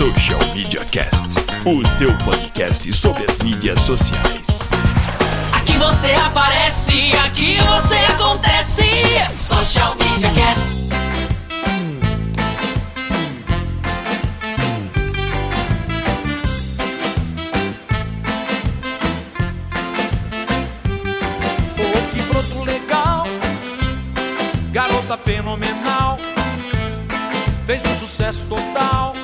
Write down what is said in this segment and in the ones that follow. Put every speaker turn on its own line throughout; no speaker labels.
Social Media Cast, o seu podcast sobre as mídias sociais.
Aqui você aparece, aqui você acontece. Social Media Cast.
Oh, que broto legal, garota fenomenal, fez um sucesso total.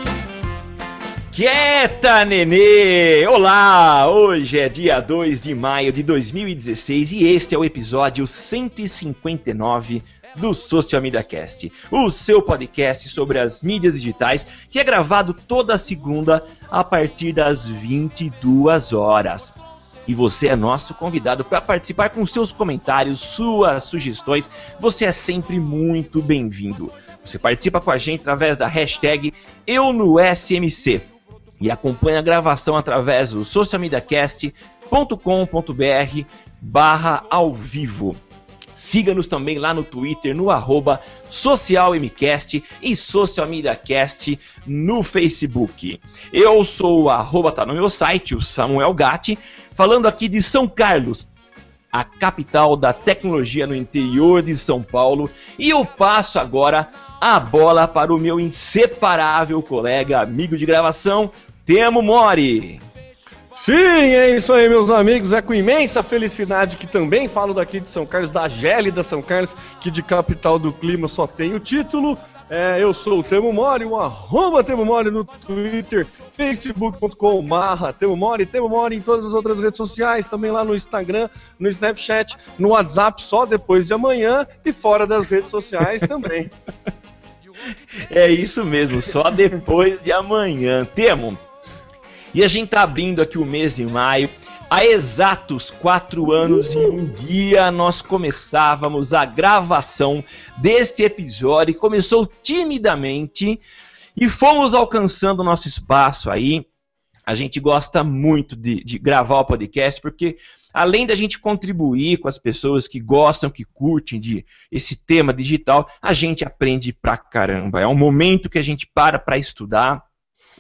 Quieta, nenê! Olá! Hoje é dia 2 de maio de 2016 e este é o episódio 159 do Social Media Cast, o seu podcast sobre as mídias digitais, que é gravado toda segunda a partir das 22 horas. E você é nosso convidado para participar com seus comentários, suas sugestões. Você é sempre muito bem-vindo. Você participa com a gente através da hashtag Eu no SMC e acompanha a gravação através do socialmediacast.com.br barra ao vivo. Siga-nos também lá no Twitter, no arroba socialmcast e socialmediacast no Facebook. Eu sou o arroba, tá no meu site, o Samuel Gatti, falando aqui de São Carlos, a capital da tecnologia no interior de São Paulo, e eu passo agora a bola para o meu inseparável colega, amigo de gravação, Temo Mori.
Sim, é isso aí, meus amigos. É com imensa felicidade que também falo daqui de São Carlos, da gélida São Carlos, que de capital do clima só tem o título. É, eu sou o Temo Mori, o arroba Temo Mori no Twitter, facebook.com Temo Mori, Temo Mori em todas as outras redes sociais, também lá no Instagram, no Snapchat, no WhatsApp só depois de amanhã e fora das redes sociais também.
É isso mesmo, só depois de amanhã. Temo, e a gente tá abrindo aqui o mês de maio. Há exatos quatro anos e um dia nós começávamos a gravação deste episódio. Começou timidamente e fomos alcançando nosso espaço aí. A gente gosta muito de, de gravar o podcast porque além da gente contribuir com as pessoas que gostam, que curtem de esse tema digital, a gente aprende pra caramba. É um momento que a gente para para estudar,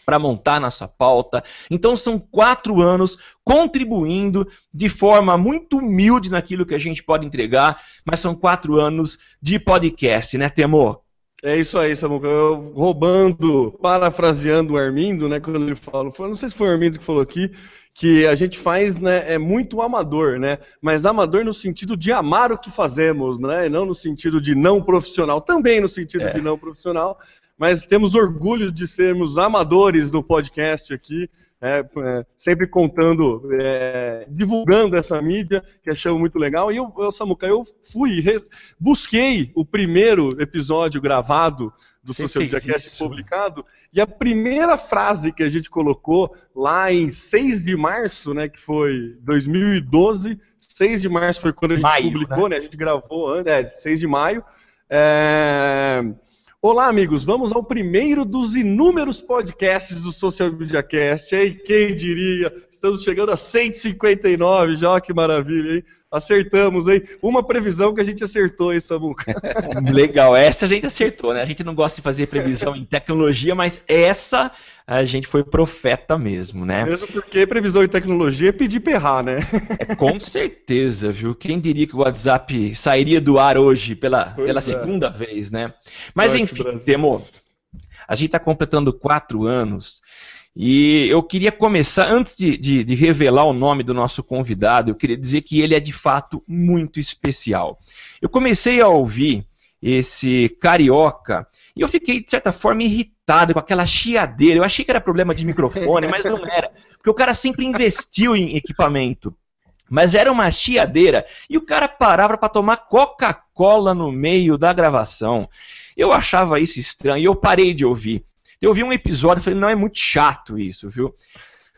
para montar nossa pauta. Então são quatro anos contribuindo de forma muito humilde naquilo que a gente pode entregar, mas são quatro anos de podcast, né, Temor?
É isso aí, Samuca. Eu, roubando, parafraseando o Armindo, né, quando ele fala, não sei se foi o Armindo que falou aqui, que a gente faz, né, é muito amador, né, mas amador no sentido de amar o que fazemos, né, e não no sentido de não profissional, também no sentido
É.
de não profissional, mas temos orgulho de sermos amadores no podcast aqui, é, é, sempre contando, é, divulgando essa mídia, que achamos muito legal. E eu, eu Samuca, eu fui, re- busquei o primeiro episódio gravado do
Você
Social
fez
Media Cast
isso?
publicado, e a primeira frase que a gente colocou lá em 6 de março, né, que foi 2012, 6 de março foi quando a gente
Maio,
publicou, né? a gente gravou, antes, é, 6 de maio. É, Olá, amigos, vamos ao primeiro dos inúmeros podcasts do Social Media Cast, hein? Quem diria? Estamos chegando a 159 já, que maravilha, hein? Acertamos, hein? Uma previsão que a gente acertou, hein, Samuca?
Legal, essa a gente acertou, né? A gente não gosta de fazer previsão em tecnologia, mas essa a gente foi profeta mesmo, né?
Mesmo porque previsão em tecnologia é pedir pra errar, né?
É, com certeza, viu? Quem diria que o WhatsApp sairia do ar hoje pela,
Pois
pela
é.
segunda vez, né? Mas enfim. Temo, a gente está completando quatro anos e eu queria começar, antes de, de- de revelar o nome do nosso convidado, eu queria dizer que ele é de fato muito especial. Eu comecei a ouvir esse carioca e eu fiquei, de certa forma, irritado com aquela chiadeira. Eu achei que era problema de microfone, mas não era. Porque o cara sempre investiu em equipamento. Mas era uma chiadeira e o cara parava para tomar Coca-Cola no meio da gravação. Eu achava isso estranho e eu parei de ouvir. Eu ouvi um episódio e falei, não, é muito chato isso, viu?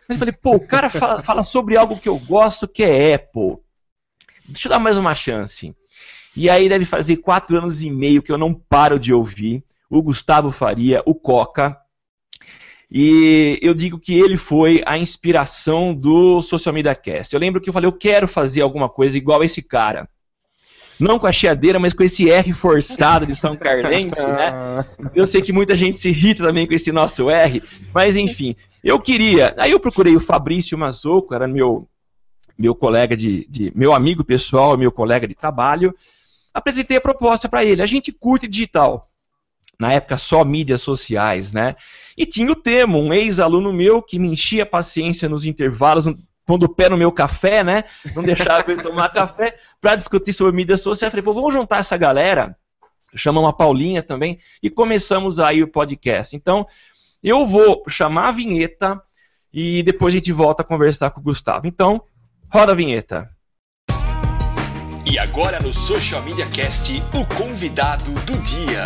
Mas eu falei, pô, o cara fala, fala sobre algo que eu gosto, que é Apple. Deixa eu dar mais uma chance. E aí deve fazer quatro anos e meio que eu não paro de ouvir o Gustavo Faria, o Coca. E eu digo que ele foi a inspiração do Social Media Cast. Eu lembro que eu falei, eu quero fazer alguma coisa igual esse cara. Não com a chiadeira, mas com esse R forçado de São Carlense, né? Eu sei que muita gente se irrita também com esse nosso R, mas enfim, eu queria. Aí eu procurei o Fabrício Mazoco, era meu, meu colega de, de. meu amigo pessoal, meu colega de trabalho. Apresentei a proposta para ele. A gente curte digital. Na época só mídias sociais, né? E tinha o Temo, um ex-aluno meu que me enchia a paciência nos intervalos, pondo o pé no meu café, né? Não deixava eu tomar café para discutir sobre mídias sociais. Falei, pô, vamos juntar essa galera, chamamos a Paulinha também e começamos aí o podcast. Então, eu vou chamar a vinheta e depois a gente volta a conversar com o Gustavo. Então, roda a vinheta.
E agora no Social Media Cast, o convidado do dia.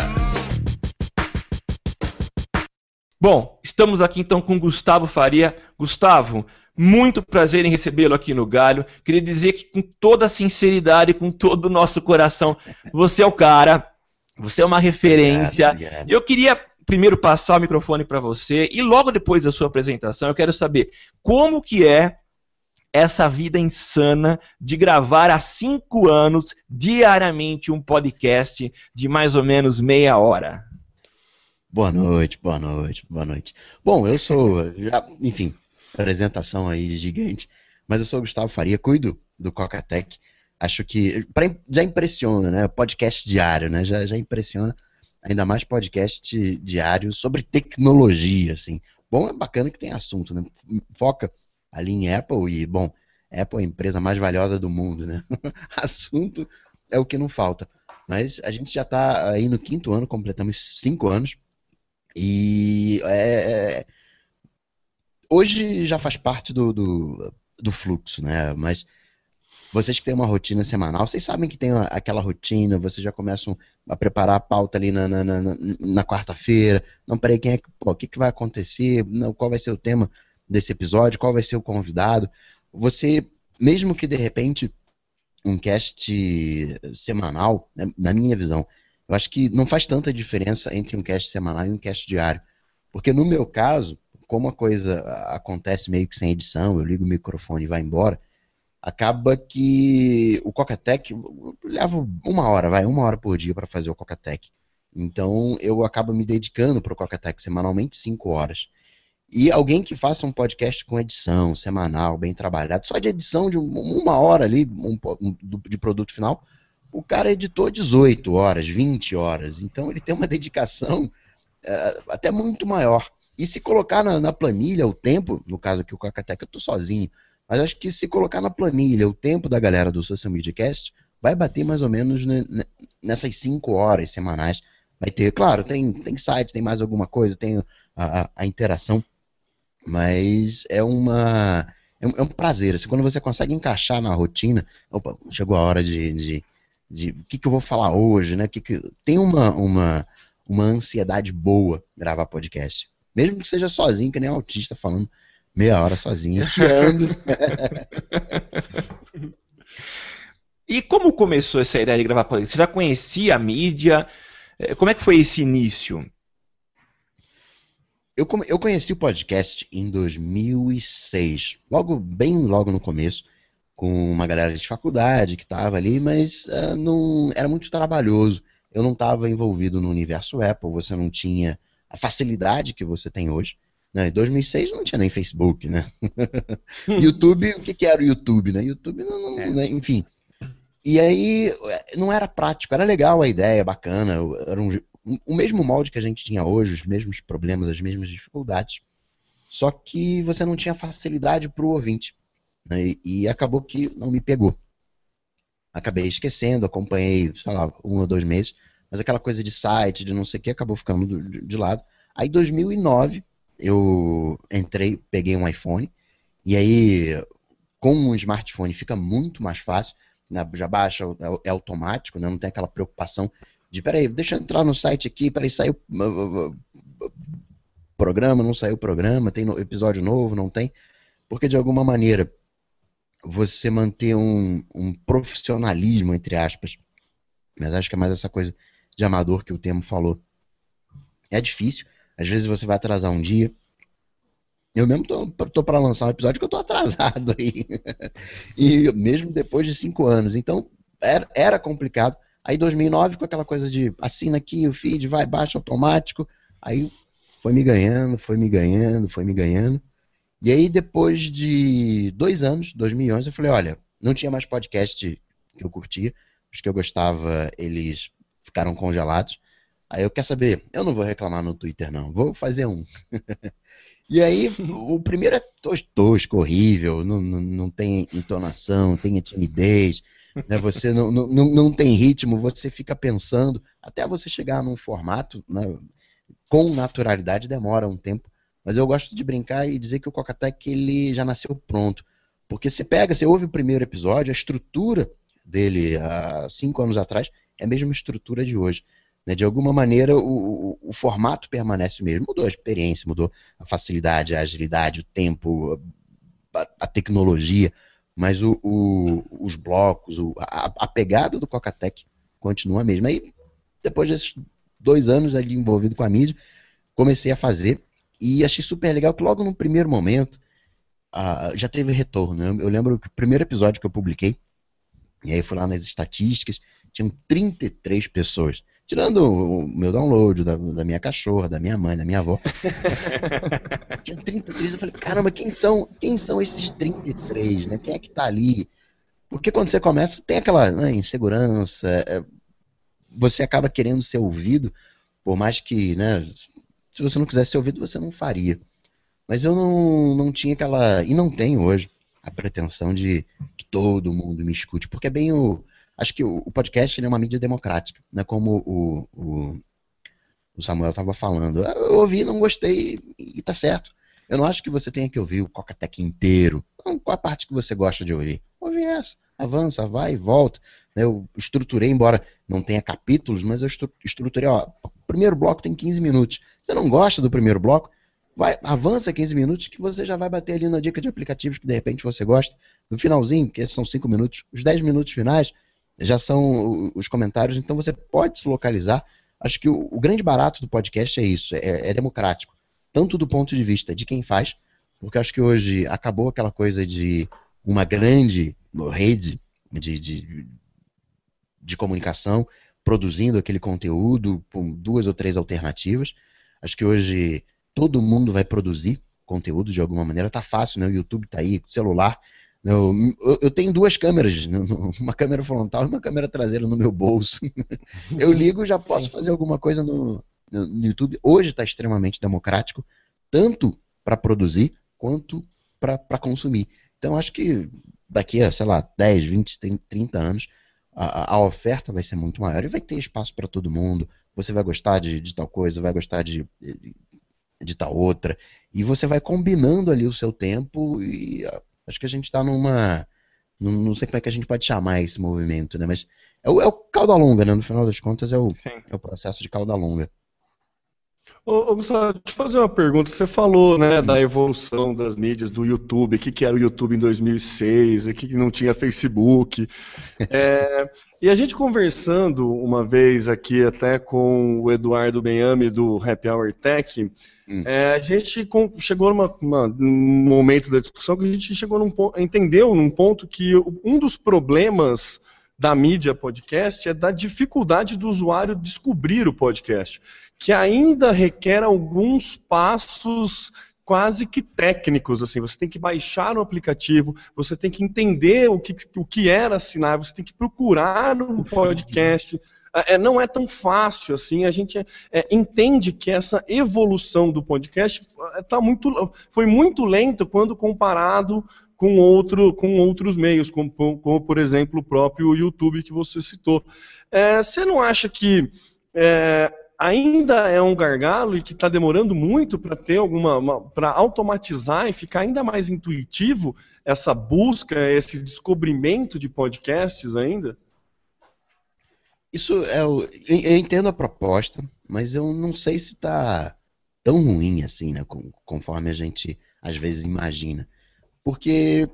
Bom, estamos aqui então com Gustavo Faria. Gustavo, muito prazer em recebê-lo aqui no Galho. Queria dizer que com toda a sinceridade, com todo o nosso coração, você é o cara, você é uma referência. Obrigado, obrigado. Eu queria primeiro passar o microfone para você e logo depois da sua apresentação eu quero saber como que é essa vida insana de gravar há cinco anos diariamente um podcast de mais ou menos meia hora.
Boa noite, boa noite, boa noite. Bom, eu sou, já, enfim, apresentação aí gigante. Mas eu sou o Gustavo Faria, cuido do Cocatec. Acho que pra, já impressiona, né? Podcast diário, né? Já, já impressiona. Ainda mais podcast diário sobre tecnologia, assim. Bom, é bacana que tem assunto, né? Foca ali em Apple e, bom, Apple é a empresa mais valiosa do mundo, né? assunto é o que não falta. Mas a gente já está aí no quinto ano, completamos cinco anos. E é, é hoje já faz parte do, do, do, fluxo, né? Mas vocês que têm uma rotina semanal, vocês sabem que tem aquela rotina, vocês já começam a preparar a pauta ali na, na, na, na quarta-feira. Não, peraí, quem é, pô, o que, que vai acontecer? Não, qual vai ser o tema desse episódio? Qual vai ser o convidado? Você, mesmo que de repente um cast semanal, né, na minha visão, eu acho que não faz tanta diferença entre um cast semanal e um cast diário. Porque no meu caso, como a coisa acontece meio que sem edição, eu ligo o microfone e vai embora, acaba que o Cocatec leva uma hora, vai, uma hora por dia para fazer o Cocatec. Então eu acabo me dedicando para o Cocatec semanalmente cinco horas. E alguém que faça um podcast com edição semanal, bem trabalhado, só de edição de uma hora ali, um, um, de produto final, o cara editou 18 horas, 20 horas. Então ele tem uma dedicação uh, até muito maior. E se colocar na, na, planilha o tempo, no caso aqui o Cocateca, eu tô sozinho, mas acho que se colocar na planilha o tempo da galera do Social Media Cast, vai bater mais ou menos nessas 5 horas semanais. Vai ter, claro, tem, tem site, tem mais alguma coisa, tem a, a interação, mas é uma. É um, é um prazer. Assim, quando você consegue encaixar na rotina, opa, chegou a hora de. de, de o que, que eu vou falar hoje, né? Que que, tem uma, uma, uma ansiedade boa gravar podcast. Mesmo que seja sozinho, que nem um autista falando meia hora sozinho, tirando.
e como começou essa ideia de gravar podcast? Você já conhecia a mídia? Eh, como é que foi esse início?
Eu, eu conheci o podcast em 2006, logo bem logo no começo, com uma galera de faculdade que estava ali, mas uh, não era muito trabalhoso. Eu não estava envolvido no universo Apple, você não tinha a facilidade que você tem hoje. Né? Em 2006 não tinha nem Facebook, né? YouTube, o que, que era o YouTube, né? YouTube, não, não, é. né? enfim. E aí não era prático, era legal a ideia, bacana, era um, o mesmo molde que a gente tinha hoje, os mesmos problemas, as mesmas dificuldades, só que você não tinha facilidade para o ouvinte. Né? E, acabou que não me pegou. Acabei esquecendo, acompanhei, sei lá, um ou dois meses, mas aquela coisa de site, de não sei o que, acabou ficando de, de lado. Aí, em 2009, eu entrei, peguei um iPhone, e aí, com um smartphone, fica muito mais fácil, né? já baixa, é, é automático, né? não tem aquela preocupação de, peraí, deixa eu entrar no site aqui, peraí, saiu programa, não saiu programa, tem episódio novo, não tem. porque de alguma maneira você manter um, um profissionalismo, entre aspas, mas acho que é mais essa coisa de amador que o Temo falou. É difícil, às vezes você vai atrasar um dia. Eu mesmo tô, tô para lançar um episódio que eu tô atrasado aí. e mesmo depois de cinco anos. Então, era, era complicado. Aí 2009 com aquela coisa de assina aqui o feed, vai, baixa automático. Aí foi me ganhando, foi me ganhando, foi me ganhando. E aí depois de dois anos, 2011, eu falei, olha, não tinha mais podcast que eu curtia. Os que eu gostava, eles ficaram congelados. Aí eu quer saber, eu não vou reclamar no Twitter não, vou fazer um. e aí o primeiro é tosco, horrível, não, não, não tem entonação, tem timidez né? Você não, não, não tem ritmo, você fica pensando, até você chegar num formato né, com naturalidade demora um tempo. Mas eu gosto de brincar e dizer que o Cocatec ele já nasceu pronto. Porque você pega, você ouve o primeiro episódio, a estrutura dele há cinco anos atrás é a mesma estrutura de hoje. Né? De alguma maneira, o, o, o, formato permanece o mesmo. Mudou a experiência, mudou a facilidade, a agilidade, o tempo, a, a tecnologia. Mas o, o, os blocos, o, a, a, pegada do Cocatec continua a mesma. Aí, depois desses dois anos ali envolvido com a mídia, comecei a fazer e achei super legal que logo no primeiro momento uh, já teve retorno. Eu, eu, lembro que o primeiro episódio que eu publiquei, e aí fui lá nas estatísticas, tinham 33 pessoas Tirando o meu download da, da minha cachorra, da minha mãe, da minha avó. Tinha 33, eu falei, caramba, quem são, quem são esses 33, né? Quem é que tá ali? Porque quando você começa, tem aquela né, insegurança, é, você acaba querendo ser ouvido, por mais que, né, se você não quisesse ser ouvido, você não faria. Mas eu não, não tinha aquela, e não tenho hoje, a pretensão de que todo mundo me escute, porque é bem o, acho que o, podcast é uma mídia democrática, né? Como o, o, o Samuel estava falando. Eu ouvi, não gostei e tá certo. Eu não acho que você tenha que ouvir o Cocatec inteiro. Então, qual a parte que você gosta de ouvir? Ouve essa. Avança, vai volta. Eu estruturei, embora não tenha capítulos, mas eu estruturei, ó, o primeiro bloco tem 15 minutos. Você não gosta do primeiro bloco? Vai, avança 15 minutos que você já vai bater ali na dica de aplicativos que de repente você gosta. No finalzinho, que são 5 minutos, os 10 minutos finais, já são os comentários, então você pode se localizar. Acho que o, o grande barato do podcast é isso, é, é, democrático. Tanto do ponto de vista de quem faz, porque acho que hoje acabou aquela coisa de uma grande rede de, de, de comunicação produzindo aquele conteúdo com duas ou três alternativas. Acho que hoje todo mundo vai produzir conteúdo de alguma maneira. Tá fácil, né? O YouTube tá aí, celular. Eu, eu, tenho duas câmeras, uma câmera frontal e uma câmera traseira no meu bolso. Eu ligo e já posso fazer alguma coisa no, no YouTube. Hoje está extremamente democrático, tanto para produzir quanto para consumir. Então acho que daqui a, sei lá, 10, 20, 30 anos, a, a oferta vai ser muito maior e vai ter espaço para todo mundo. Você vai gostar de, de tal coisa, vai gostar de, de, de tal outra. E você vai combinando ali o seu tempo e Acho que a gente está numa. Não, não, sei como é que a gente pode chamar esse movimento, né? Mas é o, é o cauda longa, né? No final das contas, é o, é o processo de cauda longa.
Ô, ô, Gustavo, deixa eu fazer uma pergunta. Você falou né, da evolução das mídias do YouTube, o que, que era o YouTube em 2006, o que, que não tinha Facebook. É, e a gente conversando uma vez aqui até com o Eduardo Benhame do Happy Hour Tech, hum. é, a gente chegou numa, uma, num momento da discussão que a gente chegou num ponto, entendeu num ponto que um dos problemas da mídia podcast é da dificuldade do usuário descobrir o podcast que ainda requer alguns passos quase que técnicos, assim, você tem que baixar o aplicativo, você tem que entender o que, o que era assinar, você tem que procurar um podcast, é, não é tão fácil assim. A gente é, é, entende que essa evolução do podcast é, tá muito, foi muito lenta quando comparado com, outro, com outros meios, como, como, por exemplo o próprio YouTube que você citou. É, você não acha que é, ainda é um gargalo e que está demorando muito para ter alguma. para automatizar e ficar ainda mais intuitivo essa busca, esse descobrimento de podcasts ainda?
Isso é o, eu entendo a proposta, mas eu não sei se está tão ruim assim, né, conforme a gente às vezes imagina. Porque.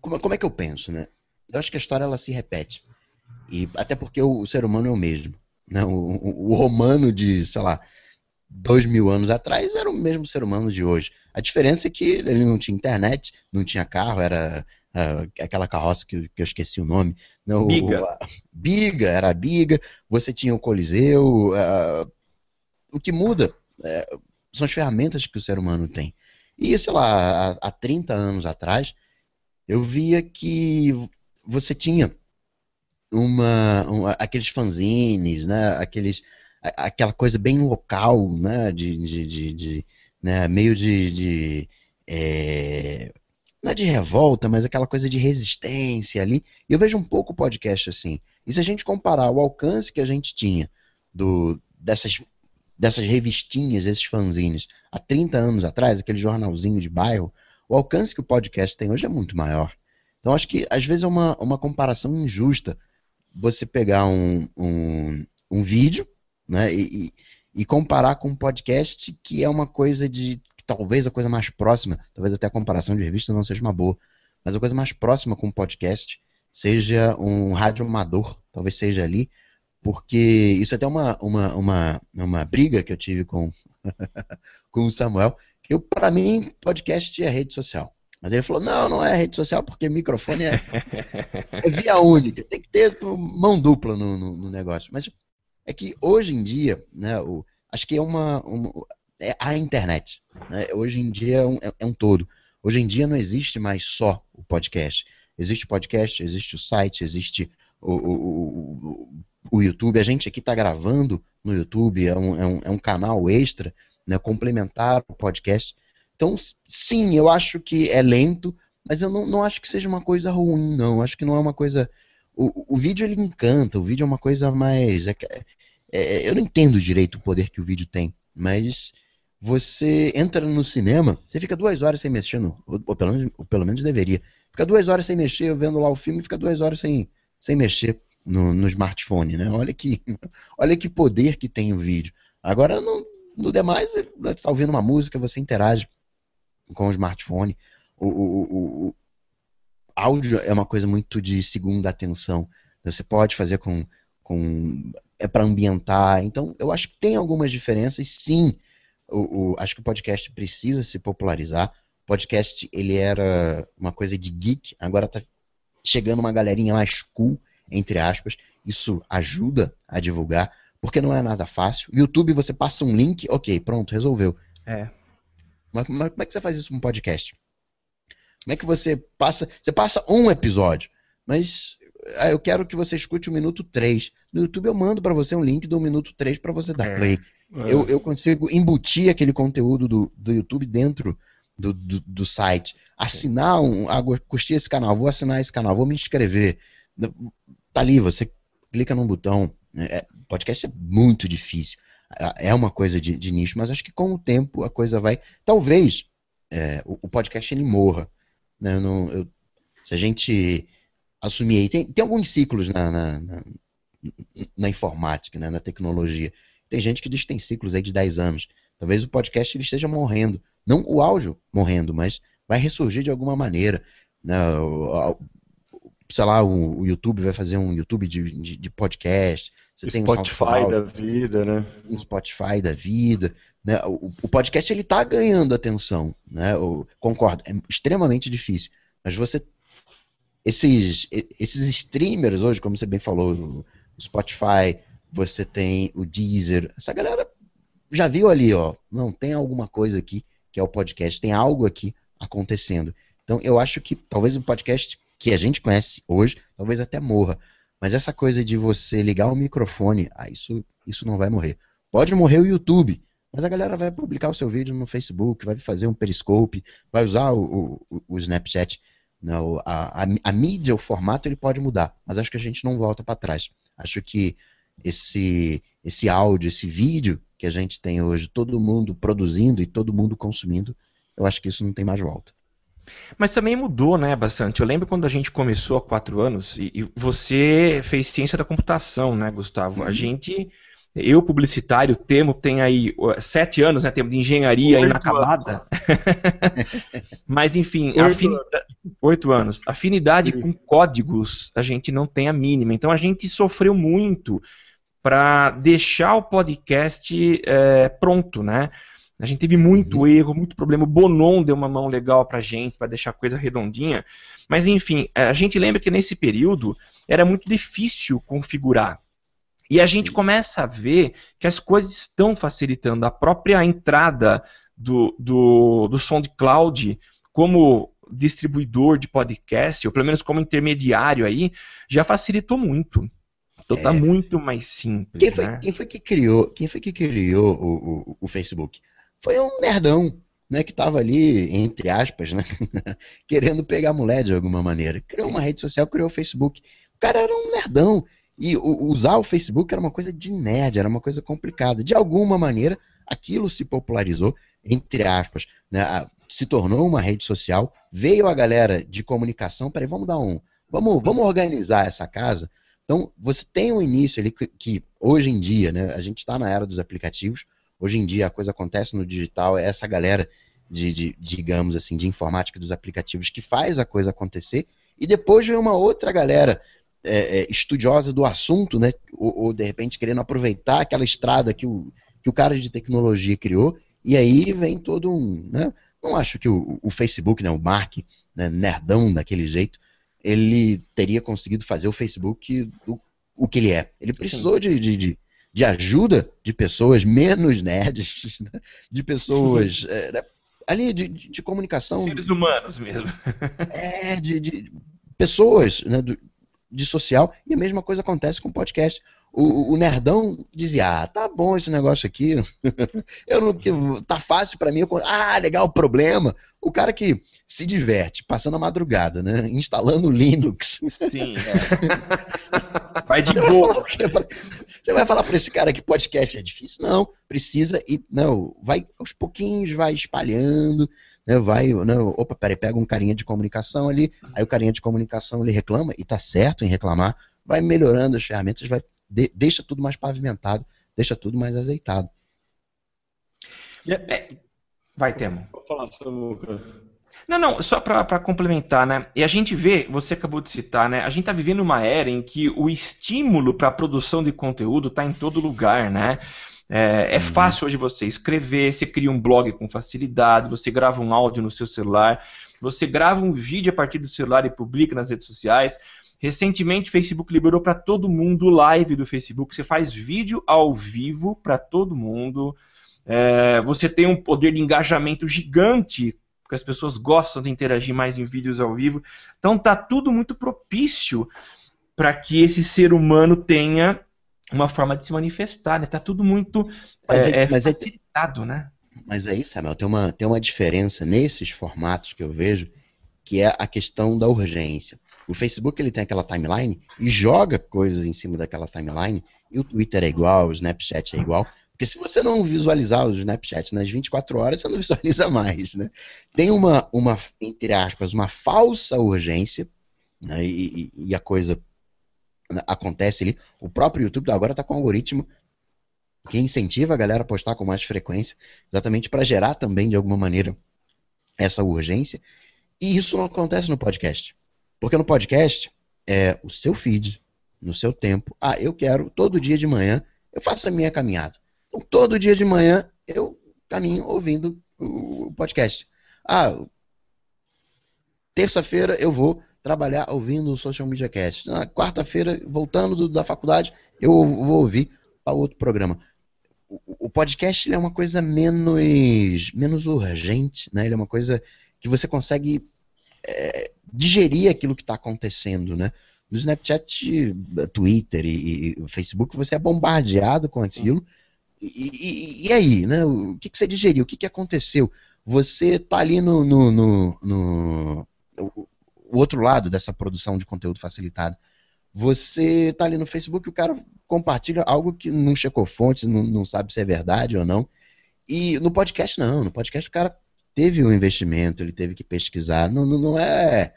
como é que eu penso, né? Eu acho que a história ela se repete. E até porque o, o ser humano é o mesmo. Né? O, o- o romano de, sei lá, dois mil anos atrás era o mesmo ser humano de hoje. A diferença é que ele não tinha internet, não tinha carro, era ah, aquela carroça que, eu- que eu esqueci o nome. né? O-
Biga.
a- biga, era a biga. Você tinha o Coliseu. ah, o que muda é, são as ferramentas que o ser humano tem. E, sei lá, há, há 30 anos atrás, eu via que você tinha uma, um- aqueles fanzines, né? Aqueles, a- aquela coisa bem local, né? De, de, de, de, né? meio de, de é, não é de revolta, mas aquela coisa de resistência ali. Eu vejo um pouco o podcast assim. E se a gente comparar o alcance que a gente tinha do, dessas, dessas revistinhas, esses fanzines, há 30 anos atrás, aquele jornalzinho de bairro, o alcance que o podcast tem hoje é muito maior. Então acho que às vezes é uma, uma comparação injusta você pegar um, um, um vídeo né, e, e- comparar com um podcast que é uma coisa de. talvez a coisa mais próxima, talvez até a comparação de revista não seja uma boa, mas a coisa mais próxima com um podcast seja um rádio amador, talvez seja ali, porque isso é até uma, uma, uma, uma briga que eu tive com, com o Samuel, que para mim, podcast é rede social. Mas ele falou, não, não é rede social porque microfone é, é via única, tem que ter mão dupla no, no, no negócio. Mas é que hoje em dia, né, o, acho que é uma, uma- é a internet. né? Hoje em dia é um, é- é um todo. Hoje em dia não existe mais só o podcast. Existe o podcast, existe o site, existe o, o, o, YouTube. A gente aqui está gravando no YouTube, é um, é um, é um canal extra, né, complementar o podcast. Então, sim, eu acho que é lento, mas eu não, não acho que seja uma coisa ruim, não. Eu acho que não é uma coisa. O, o vídeo ele encanta, o vídeo é uma coisa mais. é que- é, eu não entendo direito o poder que o vídeo tem, mas você entra no cinema, você fica duas horas sem mexer, no, ou, ou pelo, menos, ou pelo menos deveria. Fica duas horas sem mexer, vendo lá o filme, fica duas horas sem, sem mexer no, no smartphone, né? Olha que, olha que poder que tem o vídeo. Agora, no, no demais, você está ouvindo uma música, você interage com o smartphone. O, o, o- o áudio é uma coisa muito de segunda atenção. Você pode fazer com. com é para ambientar. Então, eu acho que tem algumas diferenças, sim. O, o- acho que o podcast precisa se popularizar. O podcast, ele era uma coisa de geek, agora tá chegando uma galerinha mais cool, entre aspas. Isso ajuda a divulgar, porque não é nada fácil. YouTube, você passa um link, ok, pronto, resolveu.
É.
Mas, mas como é que você faz isso com um podcast? Como é que você passa. Você passa um episódio, mas ah, eu quero que você escute o minuto 3. No YouTube eu mando pra você um link do minuto 3 pra você dar
É.
play. Eu, eu consigo embutir aquele conteúdo do, do YouTube dentro do, do, do site. Assinar um. Ah, go- curti esse canal, vou assinar esse canal, vou me inscrever. Tá ali, você clica num botão. É, podcast é muito difícil. É uma coisa de, de nicho, mas acho que com o tempo a coisa vai. Talvez é, o, o podcast ele morra. Né? Eu não- eu- se a gente assumir. Tem, tem alguns ciclos na, na, na, na informática, né? na tecnologia. Tem gente que diz que tem ciclos aí de 10 anos. Talvez o podcast ele esteja morrendo. Não o áudio morrendo, mas vai ressurgir de alguma maneira. Né? Sei lá, o, o YouTube vai fazer um YouTube de, de, de podcast. Você tem um
Spotify
SoundCloud
da vida, né?
um Spotify da vida, né? O, o podcast ele tá ganhando atenção, né? Eu concordo, é extremamente difícil, mas você esses esses streamers hoje, como você bem falou, o Spotify, você tem o Deezer, essa galera já viu ali, ó, não tem alguma coisa aqui que é o podcast, tem algo aqui acontecendo. Então eu acho que talvez o podcast que a gente conhece hoje, talvez até morra, mas essa coisa de você ligar o microfone, ah, isso isso não vai morrer. Pode morrer o YouTube, mas a galera vai publicar o seu vídeo no Facebook, vai fazer um Periscope, vai usar o, o, o Snapchat. Não, a, a, a mídia, o formato, ele pode mudar, mas acho que a gente não volta para trás. Acho que esse, esse áudio, esse vídeo que a gente tem hoje, todo mundo produzindo e todo mundo consumindo, eu acho que isso não tem mais volta.
Mas também mudou, né, bastante. Eu lembro quando a gente começou há quatro anos e, e você fez ciência da computação, né, Gustavo? A
Uhum.
gente Eu, publicitário, temo, tem aí sete anos, né? Temos de engenharia
Oito
inacabada. Mas, enfim,
Oito
afinidade, oito anos. Afinidade com códigos, a gente não tem a mínima. Então, a gente sofreu muito para deixar o podcast é, pronto, né? A gente teve muito erro, muito problema. O Bonon deu uma mão legal pra gente, para deixar a coisa redondinha. Mas, enfim, a gente lembra que nesse período era muito difícil configurar. E a gente começa a ver que as coisas estão facilitando. A própria entrada do, do, do SoundCloud como distribuidor de podcast, ou pelo menos como intermediário aí, já facilitou muito. Então tá
É.
muito mais simples.
Quem foi,
né?
quem foi que criou, quem foi que criou o, o, o Facebook? Foi um nerdão, né, que tava ali, entre aspas, né, querendo pegar mulher de alguma maneira. Criou uma rede social, criou o Facebook. O cara era um nerdão. E usar o Facebook era uma coisa de nerd, era uma coisa complicada. De alguma maneira, aquilo se popularizou, entre aspas, né, se tornou uma rede social. Veio a galera de comunicação, peraí, vamos dar um. Vamos, vamos organizar essa casa. Então, você tem um início ali que, que hoje em dia, né, a gente está na era dos aplicativos, hoje em dia a coisa acontece no digital, é essa galera de, de, digamos assim, de informática dos aplicativos que faz a coisa acontecer, e depois vem uma outra galera é, é, estudiosa do assunto, né, ou, ou, de repente querendo aproveitar aquela estrada que o, que o cara de tecnologia criou, e aí vem todo um, né, não acho que o, o Facebook, né, o Mark, né, nerdão daquele jeito, ele teria conseguido fazer o Facebook o, o que ele é. Ele precisou de, de, de, de ajuda de pessoas menos nerds, né? de pessoas é, ali de, de, de comunicação.
Seres humanos mesmo.
É, de, de pessoas né, do, de social, e a mesma coisa acontece com o podcast. O, o nerdão dizia, ah, tá bom esse negócio aqui, eu não, que, tá fácil para mim, eu, ah, legal, problema. O cara que se diverte, passando a madrugada, né, instalando Linux.
Sim, é. Vai de boa.
Você vai falar para esse cara que podcast é difícil? Não, precisa e não, vai aos pouquinhos, vai espalhando, né, vai, não, opa, peraí, pega um carinha de comunicação ali, aí o carinha de comunicação ele reclama e tá certo em reclamar, vai melhorando as ferramentas, vai de- deixa tudo mais pavimentado, deixa tudo mais azeitado.
É, Vai, Temo.
Vou falar, Samuca.
Não, não, só para complementar, né? E a gente vê, você acabou de citar, né? A gente tá vivendo uma era em que o estímulo para a produção de conteúdo tá em todo lugar, né? É, é fácil hoje você escrever, você cria um blog com facilidade, você grava um áudio no seu celular, você grava um vídeo a partir do celular e publica nas redes sociais. Recentemente, o Facebook liberou para todo mundo o live do Facebook. Você faz vídeo ao vivo para todo mundo. É, você tem um poder de engajamento gigante porque as pessoas gostam de interagir mais em vídeos ao vivo. Então tá tudo muito propício para que esse ser humano tenha uma forma de se manifestar, né? Tá tudo muito
Mas
é,
é-
é
mas é-
facilitado, né?
Mas aí, Samuel, tem uma, tem uma diferença nesses formatos que eu vejo, que é a questão da urgência. O Facebook ele tem aquela timeline e joga coisas em cima daquela timeline, e o Twitter é igual, o Snapchat é igual. Porque se você não visualizar o Snapchat nas 24 horas, você não visualiza mais, né? Tem uma, uma entre aspas, uma falsa urgência, né? e, e- e a coisa né, acontece ali. O próprio YouTube agora está com um algoritmo que incentiva a galera a postar com mais frequência, exatamente para gerar também, de alguma maneira, essa urgência. E isso não acontece no podcast. Porque no podcast é o seu feed, no seu tempo. Ah, eu quero todo dia de manhã, eu faço a minha caminhada. Então, todo dia de manhã eu caminho ouvindo o podcast. Ah, terça-feira eu vou trabalhar ouvindo o Social Media Cast. Na quarta-feira, voltando do- da faculdade, eu vou ouvir a outro programa. O, o podcast é uma coisa menos, menos urgente, né? Ele é uma coisa que você consegue é, digerir aquilo que está acontecendo, né? No Snapchat, Twitter e, e Facebook, você é bombardeado com aquilo. E, e- e aí, né? O que, que você digeriu? O que, que aconteceu? Você tá ali no, no, no- no- o- outro lado dessa produção de conteúdo facilitado. Você tá ali no Facebook, o cara compartilha algo que não checou fontes, não, não sabe se é verdade ou não. E no podcast, não. No podcast, o cara teve um investimento, ele teve que pesquisar. Não, não, não é.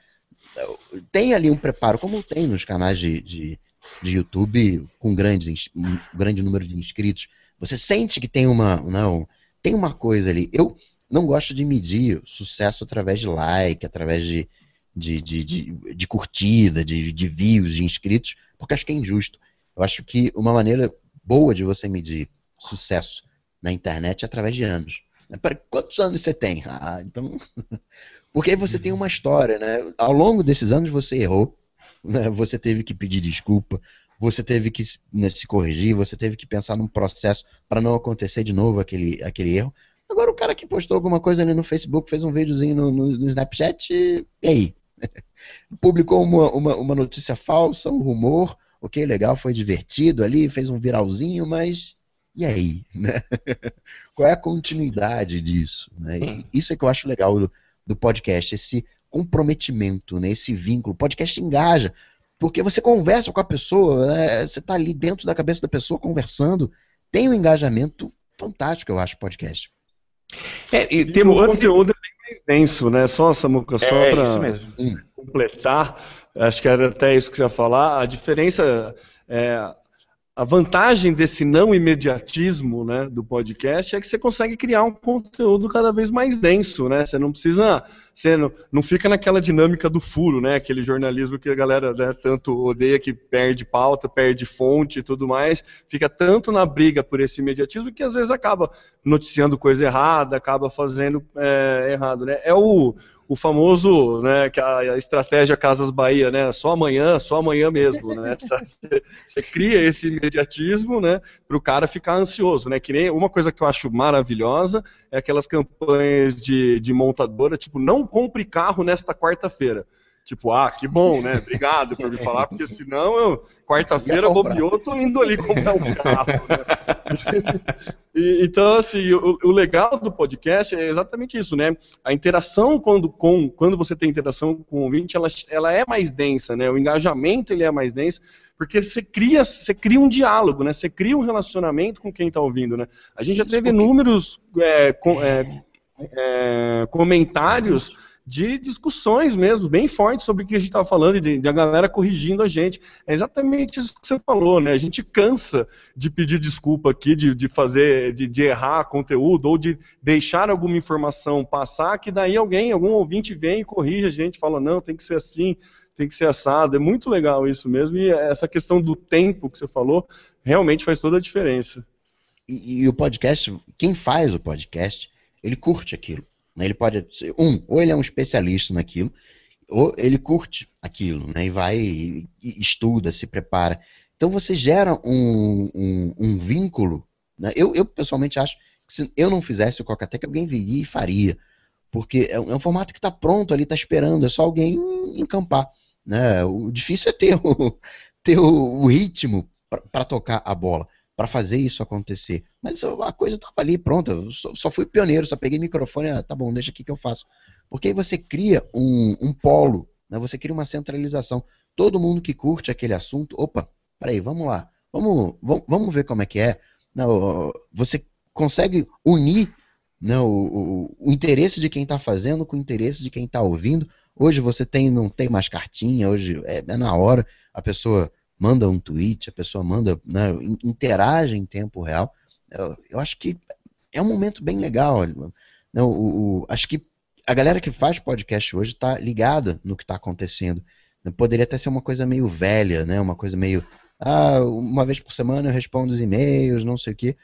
Tem ali um preparo, como tem nos canais de, de, de YouTube com grandes, um grande número de inscritos, você sente que tem uma, não, tem uma coisa ali. Eu não gosto de medir sucesso através de like, através de, de, de, de, de curtida, de, de views, de inscritos, porque acho que é injusto. Eu acho que uma maneira boa de você medir sucesso na internet é através de anos. Quantos anos você tem? Ah, então. Porque aí você tem uma história, né? Ao longo desses anos você errou, né? você teve que pedir desculpa, você teve que né, se corrigir, você teve que pensar num processo para não acontecer de novo aquele, aquele erro. Agora o cara que postou alguma coisa ali no Facebook, fez um videozinho no, no, no Snapchat, e aí? Publicou uma, uma, uma notícia falsa, um rumor, ok, legal, foi divertido ali, fez um viralzinho, mas e aí? Né? Qual é a continuidade disso? Né? Hum. Isso é que eu acho legal do, do podcast, esse comprometimento, né? esse vínculo. O podcast engaja, porque você conversa com a pessoa, né? você está ali dentro da cabeça da pessoa conversando, tem um engajamento fantástico, eu acho, podcast.
É, e tem um conteúdo bem mais denso, né? Só, Samuca, só é, para completar, acho que era até isso que você ia falar, a diferença é, a vantagem desse não imediatismo né, do podcast é que você consegue criar um conteúdo cada vez mais denso, né? Você não precisa, você não, não fica naquela dinâmica do furo, né? Aquele jornalismo que a galera né, tanto odeia que perde pauta, perde fonte e tudo mais, fica tanto na briga por esse imediatismo que às vezes acaba noticiando coisa errada, acaba fazendo é, errado, né? É o o famoso, né, a, estratégia Casas Bahia, né, só amanhã, só amanhã mesmo, né, você cria esse imediatismo, né, para o cara ficar ansioso, né, que nem uma coisa que eu acho maravilhosa é aquelas campanhas de, de montadora, tipo, não compre carro nesta quarta-feira. Tipo, ah, que bom, né? Obrigado por me falar, porque senão eu, quarta-feira, bobeou, tô indo ali comprar um carro. Né? e, então, assim, o, o, legal do podcast é exatamente isso, né? A interação quando, com, quando você tem interação com o ouvinte, ela, ela é mais densa, né? O engajamento ele é mais denso, porque você cria, você cria um diálogo, né? Você cria um relacionamento com quem está ouvindo, né? A gente já teve inúmeros é, com, é, é, comentários de discussões mesmo, bem fortes sobre o que a gente estava falando, de, a galera corrigindo a gente. É exatamente isso que você falou, né? A gente cansa de pedir desculpa aqui, de, de fazer, de, de errar conteúdo, ou de deixar alguma informação passar, que daí alguém, algum ouvinte vem e corrige a gente, fala, não, tem que ser assim, tem que ser assado. É muito legal isso mesmo, e essa questão do tempo que você falou, realmente faz toda a diferença.
E, e o podcast, quem faz o podcast, ele curte aquilo. Né? Ele pode ser, um, ou ele é um especialista naquilo, ou ele curte aquilo, né? E vai, e, estuda, se prepara. Então você gera um, um, um vínculo. Né? Eu, eu, pessoalmente acho que se eu não fizesse o Cocatec, alguém viria e faria. Porque é um, é um formato que está pronto ali, está esperando, é só alguém encampar. Né? O difícil é ter o, ter o, o ritmo para tocar a bola para fazer isso acontecer. Mas a coisa estava ali pronta, eu só, só, fui pioneiro, só peguei microfone, ah, tá bom, deixa aqui que eu faço. Porque aí você cria um, um polo, né, você cria uma centralização. Todo mundo que curte aquele assunto, opa, peraí, vamos lá, vamos, vamos, vamos ver como é que é. Não, você consegue unir né, o, o, o, interesse de quem está fazendo com o interesse de quem está ouvindo. Hoje você tem, não tem mais cartinha, hoje é, é na hora, a pessoa manda um tweet, a pessoa manda, né, interage em tempo real. Eu, eu, acho que é um momento bem legal. Né, o, o, acho que a galera que faz podcast hoje está ligada no que está acontecendo. Poderia até ser uma coisa meio velha, né? Uma coisa meio. Ah, uma vez por semana eu respondo os e-mails, não sei o quê.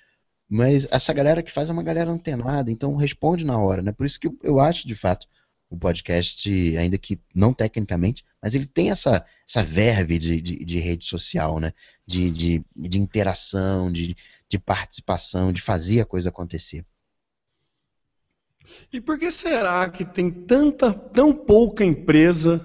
Mas essa galera que faz é uma galera antenada, então responde na hora, né? Por isso que eu acho, de fato, o podcast, ainda que não tecnicamente, mas ele tem essa, essa verve de, de, de rede social, né? De, de, de interação, de, de participação, de fazer a coisa acontecer.
E por que será que tem tanta, tão pouca empresa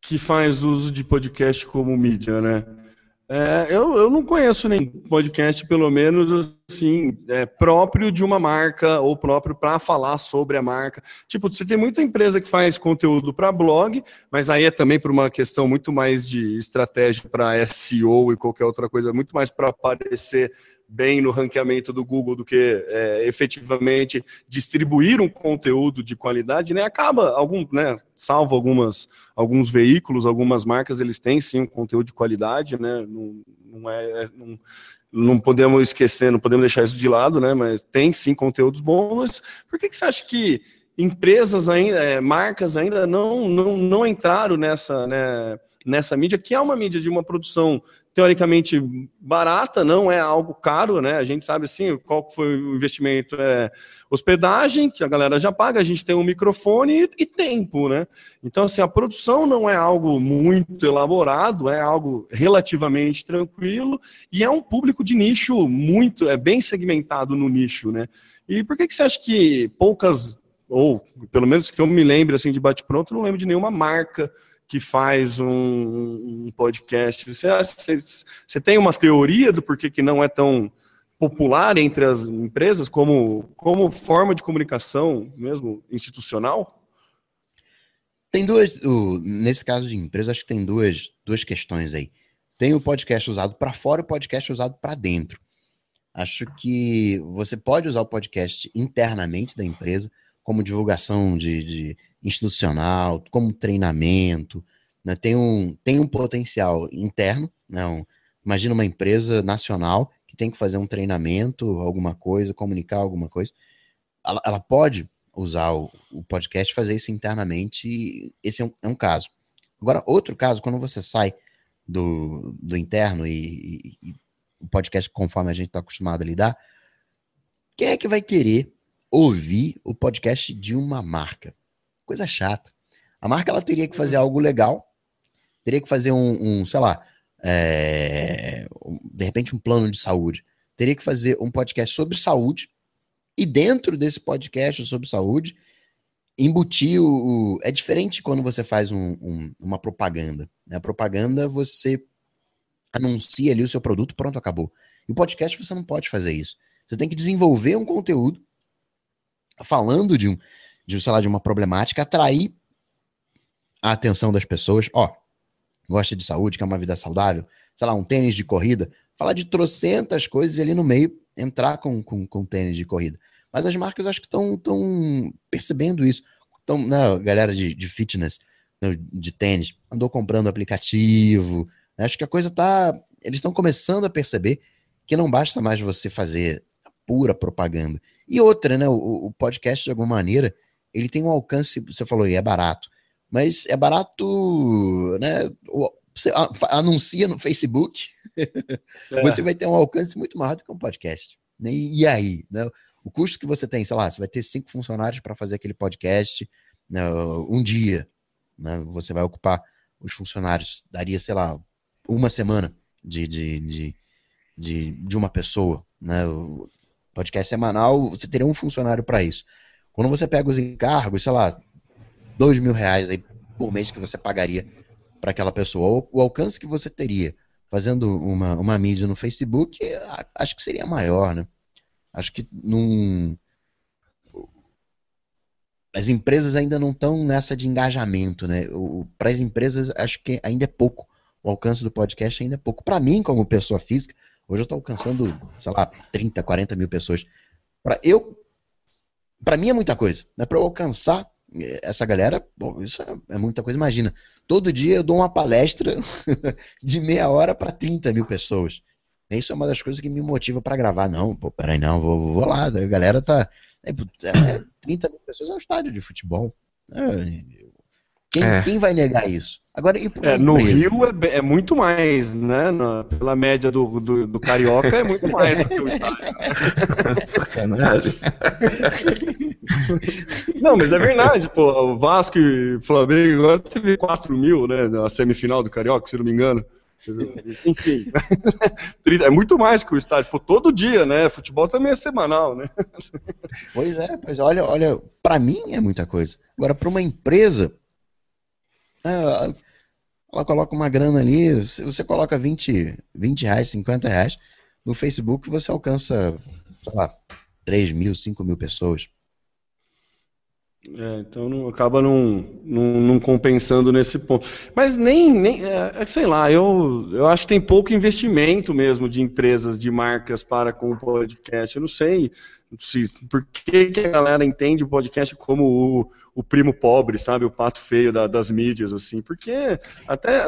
que faz uso de podcast como mídia, né? É, eu, eu não conheço nem podcast, pelo menos assim, é, próprio de uma marca ou próprio para falar sobre a marca. Tipo, você tem muita empresa que faz conteúdo para blog, mas aí é também por uma questão muito mais de estratégia para SEO e qualquer outra coisa, muito mais para aparecer bem no ranqueamento do Google do que é, efetivamente distribuir um conteúdo de qualidade, né? Acaba algum, né? Salvo algumas, alguns veículos, algumas marcas, eles têm sim um conteúdo de qualidade, né? Não, não é, não, não podemos esquecer, não podemos deixar isso de lado, né? Mas tem sim conteúdos bons. Por que, que você acha que empresas ainda, é, marcas ainda não, não, não entraram nessa, né, nessa mídia, que é uma mídia de uma produção teoricamente barata, não é algo caro, né? A gente sabe assim, qual foi o investimento é hospedagem, que a galera já paga, a gente tem um microfone e, tempo, né? Então assim, a produção não é algo muito elaborado, é algo relativamente tranquilo e é um público de nicho muito, é bem segmentado no nicho, né? E por que que você acha que poucas ou pelo menos que eu me lembre assim de bate pronto, não lembro de nenhuma marca que faz um, um podcast. Você, você, tem uma teoria do porquê que não é tão popular entre as empresas como, como forma de comunicação mesmo institucional?
Tem duas, nesse caso de empresa, acho que tem duas, duas questões aí. Tem o podcast usado para fora e o podcast usado para dentro. Acho que você pode usar o podcast internamente da empresa, como divulgação de, de institucional, como treinamento, né? tem, um, tem um potencial interno, né? Um, imagina uma empresa nacional que tem que fazer um treinamento, alguma coisa, comunicar alguma coisa, ela, ela pode usar o, o podcast fazer isso internamente, esse é um, é um, caso. Agora, outro caso, quando você sai do, do interno e, e, e o podcast conforme a gente está acostumado a lidar, quem é que vai querer ouvir o podcast de uma marca. Coisa chata. A marca ela teria que fazer algo legal, teria que fazer um, um sei lá, é, de repente um plano de saúde, teria que fazer um podcast sobre saúde e dentro desse podcast sobre saúde embutir o, o é diferente quando você faz um, um, uma propaganda. Né? A propaganda você anuncia ali o seu produto, pronto, acabou. E o podcast você não pode fazer isso. Você tem que desenvolver um conteúdo falando de um, de, sei lá, de uma problemática, atrair a atenção das pessoas. Ó, gosta de saúde, quer uma vida saudável, sei lá, um tênis de corrida, falar de trocentas coisas e ali no meio entrar com, com, com tênis de corrida. Mas as marcas acho que estão percebendo isso. Então, né, galera de, de fitness, né, de tênis, andou comprando aplicativo. Né, acho que a coisa tá. Eles estão começando a perceber que não basta mais você fazer pura propaganda. E outra, né? O, o, podcast, de alguma maneira, ele tem um alcance, você falou, e é barato. Mas é barato, né? Você anuncia no Facebook, é. você vai ter um alcance muito maior do que um podcast. Né? E aí, né? O custo que você tem, sei lá, você vai ter cinco funcionários para fazer aquele podcast né, um dia. Né? Você vai ocupar os funcionários, daria, sei lá, uma semana de, de, de, de, de uma pessoa. Né? podcast semanal, você teria um funcionário para isso. Quando você pega os encargos, sei lá, dois mil reais aí por mês que você pagaria para aquela pessoa, o, alcance que você teria fazendo uma, uma mídia no Facebook, acho que seria maior, né? Acho que num... as empresas ainda não estão nessa de engajamento, né? Para as empresas, acho que ainda é pouco. O alcance do podcast ainda é pouco. Para mim, como pessoa física, Hoje eu estou alcançando, sei lá, 30, 40 mil pessoas. Para eu, para mim é muita coisa. Né? Para eu alcançar eh, essa galera, bom, isso é, é, muita coisa. Imagina, todo dia eu dou uma palestra de meia hora para 30 mil pessoas. Isso é uma das coisas que me motiva para gravar. Não, pô, peraí, não, vou, vou lá. A galera tá. É, é, 30 mil pessoas é um estádio de futebol. É, quem, é. quem vai negar isso?
Agora, e é, no Rio é, é, muito mais, né? Na, pela média do, do, do, Carioca, é muito mais do que o estádio. Não, mas é verdade, pô. O Vasco e Flamengo agora teve 4 mil, né? Na semifinal do Carioca, se não me engano. Enfim, é muito mais que o estádio. Pô, todo dia, né? Futebol também é semanal, né?
Pois é, pois olha, olha, para mim é muita coisa. Agora, para uma empresa, é, ela coloca uma grana ali, você coloca 20, 20 reais, 50 reais, no Facebook você alcança, sei lá, 3 mil, 5 mil pessoas.
É, então não, acaba não, não, não, compensando nesse ponto. Mas nem, nem é, é, sei lá, eu, eu acho que tem pouco investimento mesmo de empresas, de marcas para com o podcast. Eu não sei se, por que, que a galera entende o podcast como o, o primo pobre, sabe? O pato feio da, das mídias, assim. Porque até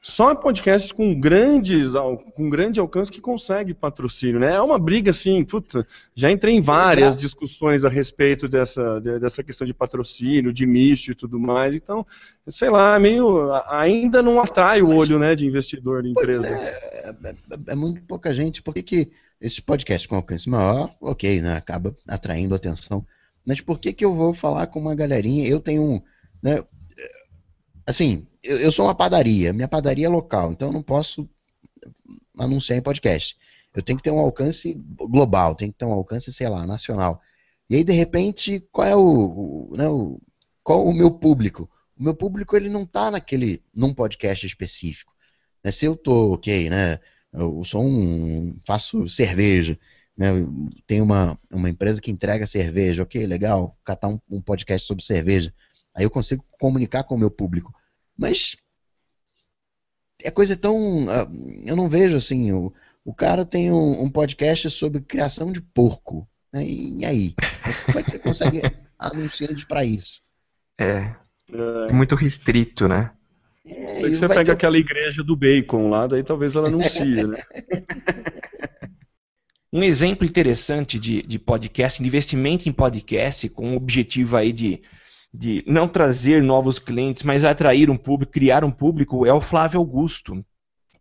só podcasts com grandes com grande alcance que consegue patrocínio, né? É uma briga assim, puta, já entrei em várias Exato. discussões a respeito dessa, dessa questão de patrocínio, de nicho e tudo mais. Então, sei lá, meio ainda não atrai o olho, né, de investidor de empresa.
É, é, é, muito pouca gente. Por que, que esses podcasts com alcance maior, ok, né, acaba atraindo atenção. Mas por que que eu vou falar com uma galerinha? Eu tenho um, né, assim, eu, eu, sou uma padaria, minha padaria é local, então eu não posso anunciar em podcast. Eu tenho que ter um alcance global, tenho que ter um alcance, sei lá, nacional. E aí, de repente, qual é o, o, né, o qual o meu público? O meu público ele não está naquele num podcast específico. Né? Se eu tô, ok, né? Eu sou um faço cerveja, né? Tem uma, uma empresa que entrega cerveja, ok, legal, catar um, um podcast sobre cerveja. Aí eu consigo comunicar com o meu público. Mas é coisa tão. Ah, eu não vejo assim. O, o cara tem um, um podcast sobre criação de porco. Né? E, e, aí? Como é que você consegue anunciante para isso?
É. É muito restrito, né?
É, você pega ter... aquela igreja do bacon lá, daí talvez ela anuncie, né?
Um exemplo interessante de, de podcast, de investimento em podcast, com o objetivo aí de de não trazer novos clientes, mas atrair um público, criar um público, é o Flávio Augusto,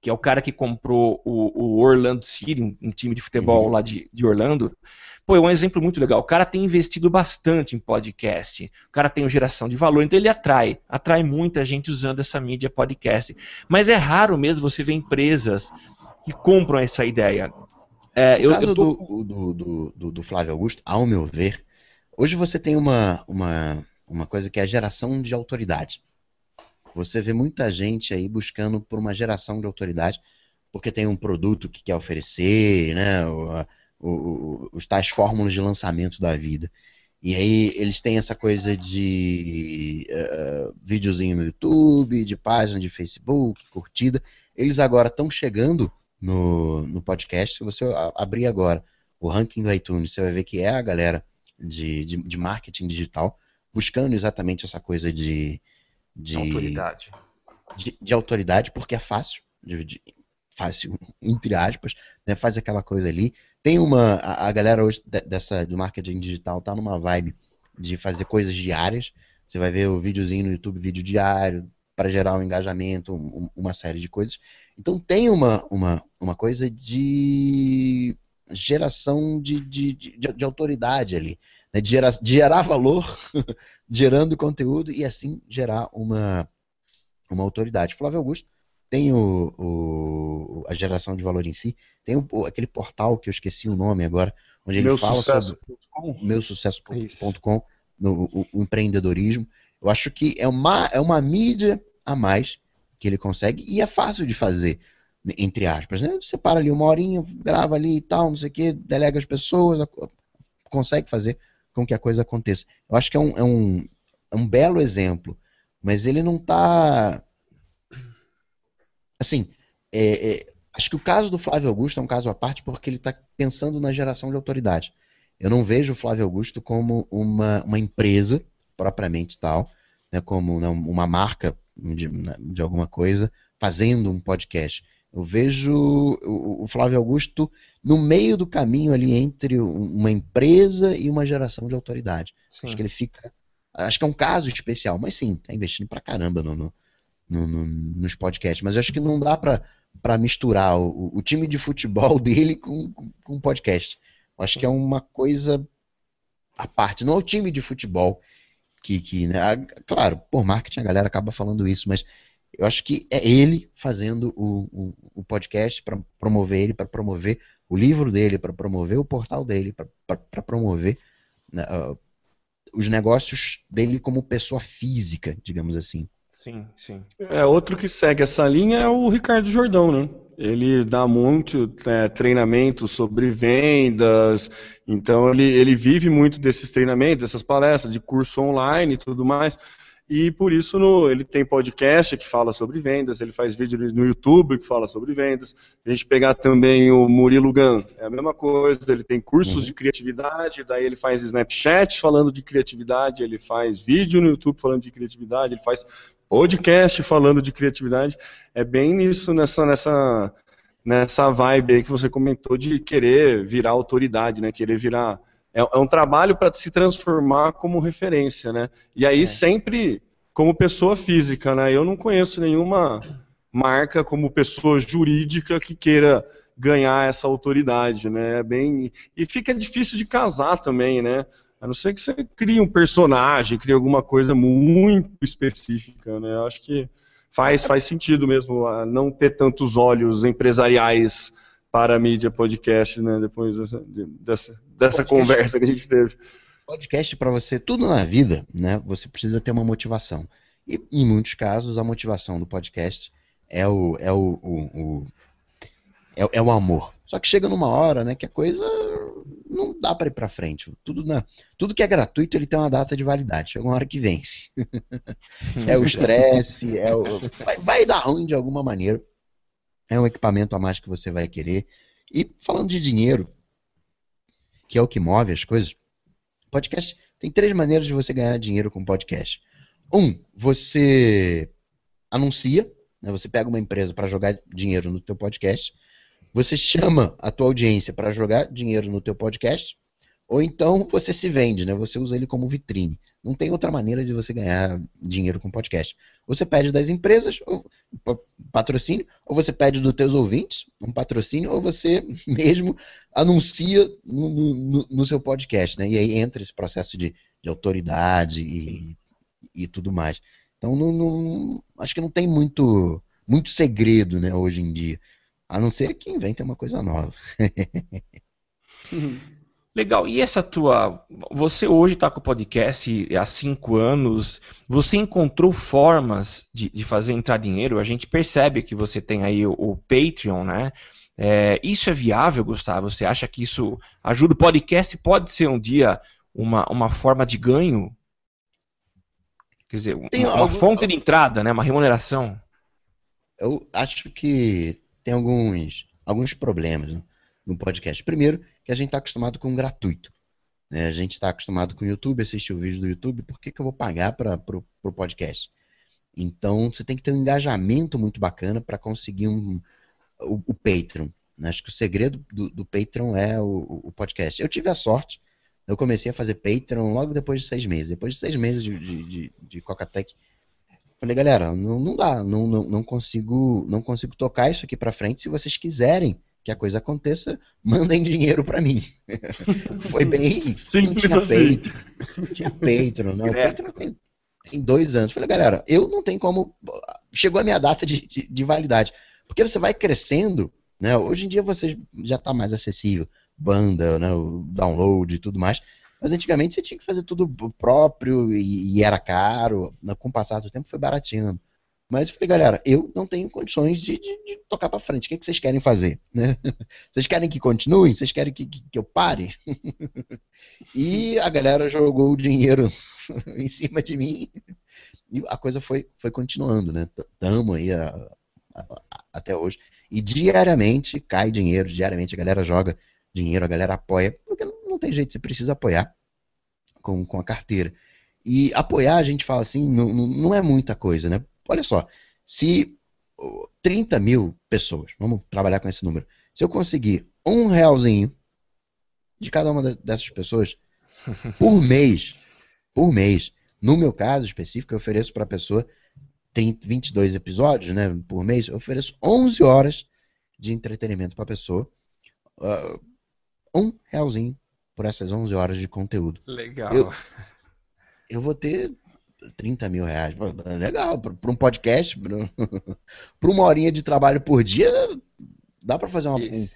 que é o cara que comprou o, o Orlando City, um, time de futebol uhum. lá de, de Orlando. Pô, é um exemplo muito legal. O cara tem investido bastante em podcast. O cara tem geração de valor, então ele atrai. Atrai muita gente usando essa mídia podcast. Mas é raro mesmo você ver empresas que compram essa ideia.
É, eu, caso eu tô... do, do, do, do, Flávio Augusto, ao meu ver, hoje você tem uma, uma uma coisa que é a geração de autoridade. Você vê muita gente aí buscando por uma geração de autoridade, porque tem um produto que quer oferecer, né? O, o, os tais fórmulas de lançamento da vida. E aí eles têm essa coisa de uh, videozinho no YouTube, de página de Facebook, curtida. Eles agora estão chegando no, no podcast. Se você abrir agora o ranking do iTunes, você vai ver que é a galera de, de, de marketing digital buscando exatamente essa coisa de. de
autoridade.
De, de autoridade, porque é fácil. De, de, fácil, entre aspas, né, faz aquela coisa ali. Tem uma. A, a galera hoje dessa, do marketing digital tá numa vibe de fazer coisas diárias. Você vai ver o videozinho no YouTube, vídeo diário, para gerar um engajamento, um, uma série de coisas. Então tem uma, uma, uma coisa de geração de, de, de, de autoridade ali né, de, gerar, de gerar valor, gerando conteúdo e assim gerar uma, uma autoridade. Flávio Augusto tem o, o, a geração de valor em si, tem o, aquele portal que eu esqueci o nome agora, onde ele meu fala sucesso. sobre meusucesso.com, no o, o empreendedorismo. Eu acho que é uma, é uma mídia a mais que ele consegue e é fácil de fazer, entre aspas. Né? Você para ali uma horinha, grava ali e tal, não sei o que, delega as pessoas, consegue fazer com que a coisa aconteça. Eu acho que é um, é um, é um belo exemplo, mas ele não está. Assim, é, é, acho que o caso do Flávio Augusto é um caso à parte porque ele está pensando na geração de autoridade. Eu não vejo o Flávio Augusto como uma, uma empresa propriamente tal, né, como né, uma marca de, de alguma coisa fazendo um podcast. Eu vejo o Flávio Augusto no meio do caminho ali entre uma empresa e uma geração de autoridade. Sim. Acho que ele fica. Acho que é um caso especial, mas sim, tá investindo pra caramba no, no, no, nos podcasts. Mas eu acho que não dá pra, pra misturar o, o time de futebol dele com, com, com podcast. Eu acho que é uma coisa à parte. Não é o time de futebol que, que né, claro, por marketing a galera acaba falando isso, mas eu acho que é ele fazendo o, o, o podcast para promover ele, para promover o livro dele, para promover o portal dele, para promover né, uh, os negócios dele como pessoa física, digamos assim.
Sim, sim.
É, outro que segue essa linha é o Ricardo Jordão, né? Ele dá muito é, treinamento sobre vendas, então ele, ele vive muito desses treinamentos, dessas palestras, de curso online e tudo mais. E por isso no, ele tem podcast que fala sobre vendas, ele faz vídeo no YouTube que fala sobre vendas. A gente pegar também o Murilo Gun, é a mesma coisa, ele tem cursos uhum. de criatividade, daí ele faz Snapchat falando de criatividade, ele faz vídeo no YouTube falando de criatividade, ele faz podcast falando de criatividade. É bem nisso, nessa, nessa, nessa vibe aí que você comentou de querer virar autoridade, né? Querer virar é, é um trabalho para se transformar como referência, né? E aí é. sempre como pessoa física, né? Eu não conheço nenhuma marca como pessoa jurídica que queira ganhar essa autoridade, né? É bem e fica difícil de casar também, né? A não ser que você crie um personagem, crie alguma coisa muito específica, né? Eu acho que faz, faz sentido mesmo não ter tantos olhos empresariais para a mídia podcast, né? Depois dessa, dessa, conversa que a gente teve.
Podcast para você, tudo na vida, né? Você precisa ter uma motivação. E em muitos casos a motivação do podcast é o, é o, o, o é, é, o amor. Só que chega numa hora, né, que a coisa não dá para ir para frente. Tudo na, tudo que é gratuito ele tem uma data de validade. Chega uma hora que vence. é o estresse, é o vai, vai dar ruim de alguma maneira. É um equipamento a mais que você vai querer. E falando de dinheiro, que é o que move as coisas, podcast tem três maneiras de você ganhar dinheiro com podcast. Um, você anuncia, né, você pega uma empresa para jogar dinheiro no teu podcast, você chama a tua audiência para jogar dinheiro no teu podcast, ou então você se vende, né? Você usa ele como vitrine. Não tem outra maneira de você ganhar dinheiro com podcast. Você pede das empresas ou, patrocínio, ou você pede dos teus ouvintes um patrocínio, ou você mesmo anuncia no, no, no seu podcast, né? E aí entra esse processo de, de autoridade e, e tudo mais. Então, não, não, acho que não tem muito, muito segredo, né, hoje em dia. A não ser que inventem uma coisa nova.
Legal. E essa tua. Você hoje está com o podcast há cinco anos. Você encontrou formas de, de, fazer entrar dinheiro? A gente percebe que você tem aí o, o Patreon, né? É, isso é viável, Gustavo? Você acha que isso ajuda? O podcast pode ser um dia uma, uma forma de ganho? Quer dizer, uma, uma fonte de entrada, né? Uma remuneração?
Eu acho que tem alguns, alguns problemas. Né? No podcast. Primeiro, que a gente está acostumado com gratuito. Né? A gente está acostumado com o YouTube, assistir o vídeo do YouTube, por que, que eu vou pagar para o podcast? Então, você tem que ter um engajamento muito bacana para conseguir um, o, o Patreon. Né? Acho que o segredo do, do Patreon é o, o, podcast. Eu tive a sorte, eu comecei a fazer Patreon logo depois de seis meses. Depois de seis meses de, de, de, de Coca-Tech, falei, galera, não, não dá, não, não, não, consigo, não consigo tocar isso aqui para frente. Se vocês quiserem que a coisa aconteça, mandem dinheiro para mim. Foi bem
simples assim.
Patreon, tinha Patreon, não. É. Patreon tem, tem, dois anos. Falei, galera, eu não tenho como. Chegou a minha data de, de, de validade. Porque você vai crescendo, né? Hoje em dia você já está mais acessível, banda, né? o download e tudo mais. Mas antigamente você tinha que fazer tudo próprio e, e era caro. Com o passar do tempo foi barateando. Mas eu falei, galera, eu não tenho condições de, de, de tocar para frente. O que, é que vocês querem fazer? Né? Vocês querem que continue? Vocês querem que, que, que eu pare? e a galera jogou o dinheiro em cima de mim e a coisa foi, foi continuando, né? Tamo aí a, a, a, até hoje. E diariamente cai dinheiro, diariamente a galera joga dinheiro, a galera apoia, porque não, tem jeito, você precisa apoiar com, com a carteira. E apoiar, a gente fala assim, não, não é muita coisa, né? Olha só, se 30 mil pessoas, vamos trabalhar com esse número, se eu conseguir um realzinho de cada uma dessas pessoas por mês, por mês, no meu caso específico, eu ofereço para a pessoa 30, 22 episódios né, por mês, eu ofereço 11 horas de entretenimento para a pessoa, uh, um realzinho por essas 11 horas de conteúdo.
Legal.
Eu, eu vou ter 30 mil reais. Legal, para um podcast, para uma horinha de trabalho por dia, dá para fazer uma, um,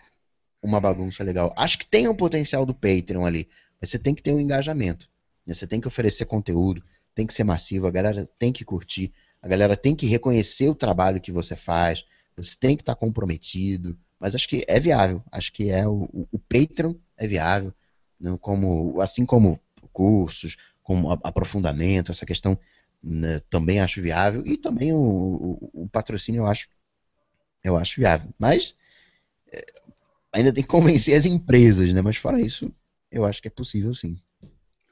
uma bagunça legal. Acho que tem o um potencial do Patreon ali, mas você tem que ter um engajamento. Né? Você tem que oferecer conteúdo, tem que ser massivo, a galera tem que curtir. a galera tem que reconhecer o trabalho que você faz, você tem que estar comprometido, mas acho que é viável, acho que é o, o, o Patreon é viável, não como, assim como cursos, como aprofundamento, essa questão né, também acho viável, e também o, o, o, patrocínio eu acho, eu acho viável. Mas é, ainda tem que convencer as empresas, né? Mas fora isso, eu acho que é possível sim.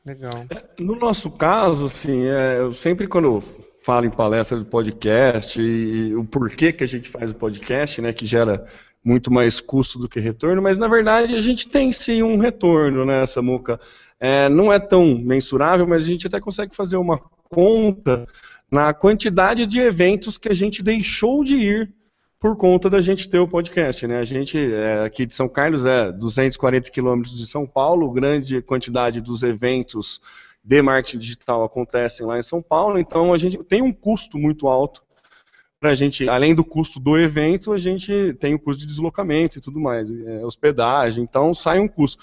Legal. É, no nosso caso, assim, é, eu sempre quando falo em palestra de podcast e, e o porquê que a gente faz o podcast, né, que gera muito mais custo do que retorno, mas na verdade a gente tem sim um retorno, né, Samuca? É, não é tão mensurável, mas a gente até consegue fazer uma conta na quantidade de eventos que a gente deixou de ir por conta da gente ter o podcast. Né? A gente, é, aqui de São Carlos, é 240 quilômetros de São Paulo, grande quantidade dos eventos de marketing digital acontecem lá em São Paulo, então a gente tem um custo muito alto a gente, além do custo do evento, a gente tem o custo de deslocamento e tudo mais, é, hospedagem, então sai um custo.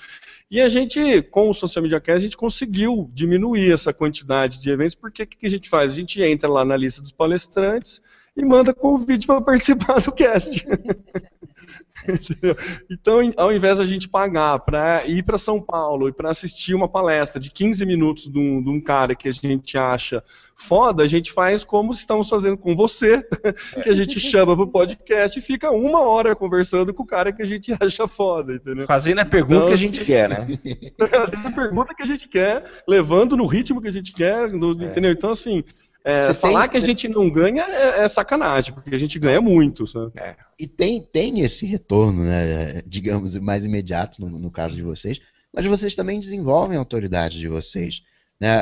E a gente, com o Social Media Cast, a gente conseguiu diminuir essa quantidade de eventos, porque o que a gente faz? A gente entra lá na lista dos palestrantes e manda convite para participar do cast. então, ao invés da gente pagar para ir para São Paulo e para assistir uma palestra de 15 minutos de um, de um, cara que a gente acha foda, a gente faz como estamos fazendo com você, que a gente chama para o podcast e fica uma hora conversando com o cara que a gente acha foda, entendeu?
Fazendo a pergunta então, que a gente assim, quer, né?
Fazendo a pergunta que a gente quer, levando no ritmo que a gente quer, no, é. entendeu? Então, assim, é, falar tem, que a gente não ganha é, é, sacanagem, porque a gente ganha muito. Sabe? É.
E tem, tem esse retorno, né, digamos, mais imediato no, no, caso de vocês, mas vocês também desenvolvem a autoridade de vocês. Né?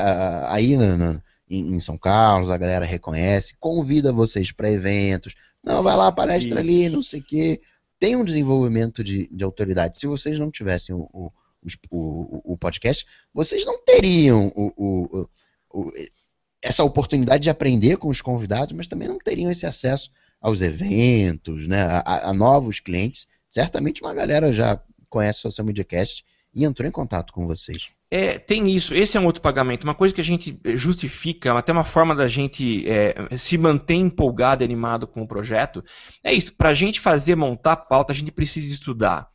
Aí no, no, em São Carlos, a galera reconhece, convida vocês para eventos. Não, vai lá, palestra ali, não sei o quê. Tem um desenvolvimento de, de autoridade. Se vocês não tivessem o, o, o, o podcast, vocês não teriam o, o essa oportunidade de aprender com os convidados, mas também não teriam esse acesso aos eventos, né, a, a novos clientes. Certamente uma galera já conhece o Social Media Cast e entrou em contato com vocês.
É, tem isso. Esse é um outro pagamento. Uma coisa que a gente justifica, até uma forma da gente é, se manter empolgado e animado com o projeto, é isso. Para a gente fazer, montar pauta, a gente precisa estudar.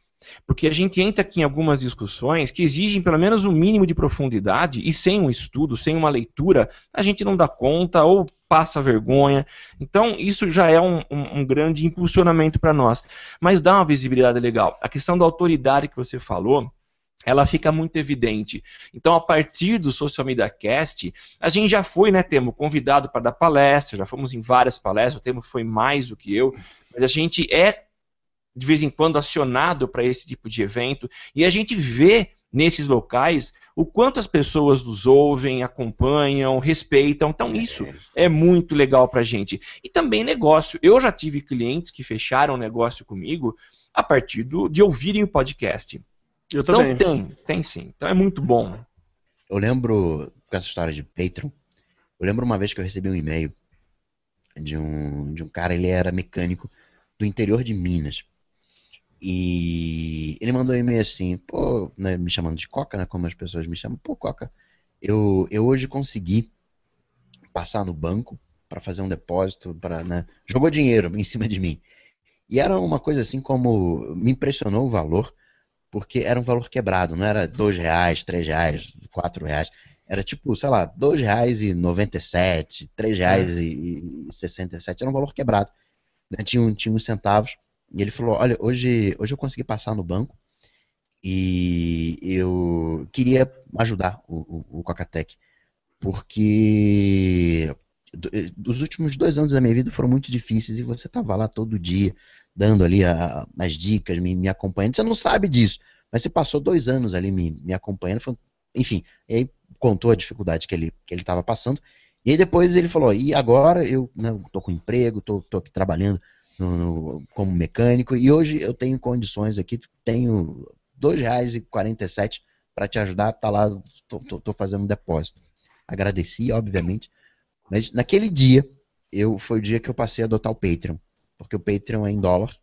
Porque a gente entra aqui em algumas discussões que exigem pelo menos um mínimo de profundidade e sem um estudo, sem uma leitura, a gente não dá conta ou passa vergonha. Então, isso já é um, um, um grande impulsionamento para nós. Mas dá uma visibilidade legal. A questão da autoridade que você falou, ela fica muito evidente. Então, a partir do Social Media Cast, a gente já foi, né, Temo, convidado para dar palestra, já fomos em várias palestras, o Temo foi mais do que eu, mas a gente é de vez em quando acionado para esse tipo de evento e a gente vê nesses locais o quanto as pessoas nos ouvem, acompanham, respeitam. Então isso é muito legal para a gente. E também negócio. Eu já tive clientes que fecharam negócio comigo a partir do, de ouvirem o podcast.
Eu então também.
tem, tem sim. Então é muito bom.
Eu lembro, com essa história de Patreon, eu lembro uma vez que eu recebi um e-mail de um, de um cara, ele era mecânico do interior de Minas. E ele mandou um e-mail assim, pô, né, me chamando de Coca, né, como as pessoas me chamam, pô, Coca, eu, eu hoje consegui passar no banco para fazer um depósito, para, né, jogou dinheiro em cima de mim. E era uma coisa assim como, me impressionou o valor, porque era um valor quebrado, não era dois reais, três reais, quatro reais, era tipo, sei lá, dois reais e noventa e sete, três reais e sessenta e sete, era um valor quebrado. Né, tinha, tinha uns centavos, e ele falou: Olha, hoje, hoje eu consegui passar no banco e eu queria ajudar o, o, o Cocatec, porque os últimos dois anos da minha vida foram muito difíceis e você estava lá todo dia, dando ali a, as dicas, me, me, acompanhando. Você não sabe disso, mas você passou dois anos ali me, me acompanhando. Foi, enfim, e aí contou a dificuldade que ele que ele estava passando. E aí depois ele falou: E agora eu né, tô com emprego, tô aqui trabalhando no, no, como mecânico, e hoje eu tenho condições aqui, tenho R$ 2,47 para te ajudar, tá lá, tô, fazendo um depósito. Agradeci, obviamente, mas naquele dia, eu foi o dia que eu passei a adotar o Patreon, porque o Patreon é em dólar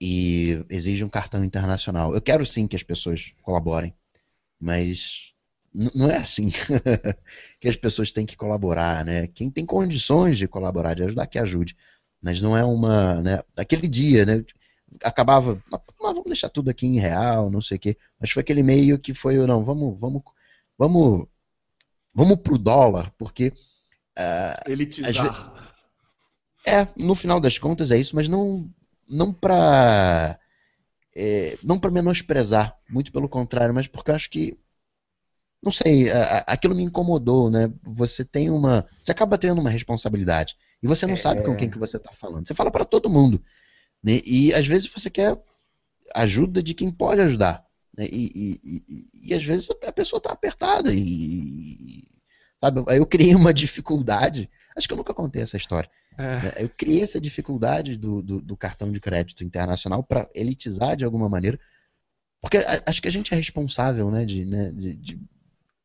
e exige um cartão internacional. Eu quero sim que as pessoas colaborem, mas não é assim que as pessoas têm que colaborar, né? Quem tem condições de colaborar, de ajudar, que ajude. Mas não é uma, né? Aquele dia, né? Acabava, mas vamos deixar tudo aqui em real, não sei o quê. Mas foi aquele meio que foi, não, vamos, vamos, vamos, vamos pro dólar, porque
uh, elitizar.
É, no final das contas é isso, mas não, não para é, não para menosprezar, muito pelo contrário, mas porque eu acho que não sei, aquilo me incomodou, né? Você tem uma, você acaba tendo uma responsabilidade e você não é... sabe com quem que você está falando. Você fala para todo mundo, né? E às vezes você quer ajuda de quem pode ajudar, né? e, e, e, e, às vezes a pessoa está apertada e sabe? Eu criei uma dificuldade. Acho que eu nunca contei essa história. É. Né? Eu criei essa dificuldade do, do, do cartão de crédito internacional para elitizar de alguma maneira, porque acho que a gente é responsável, né, de, né, de, de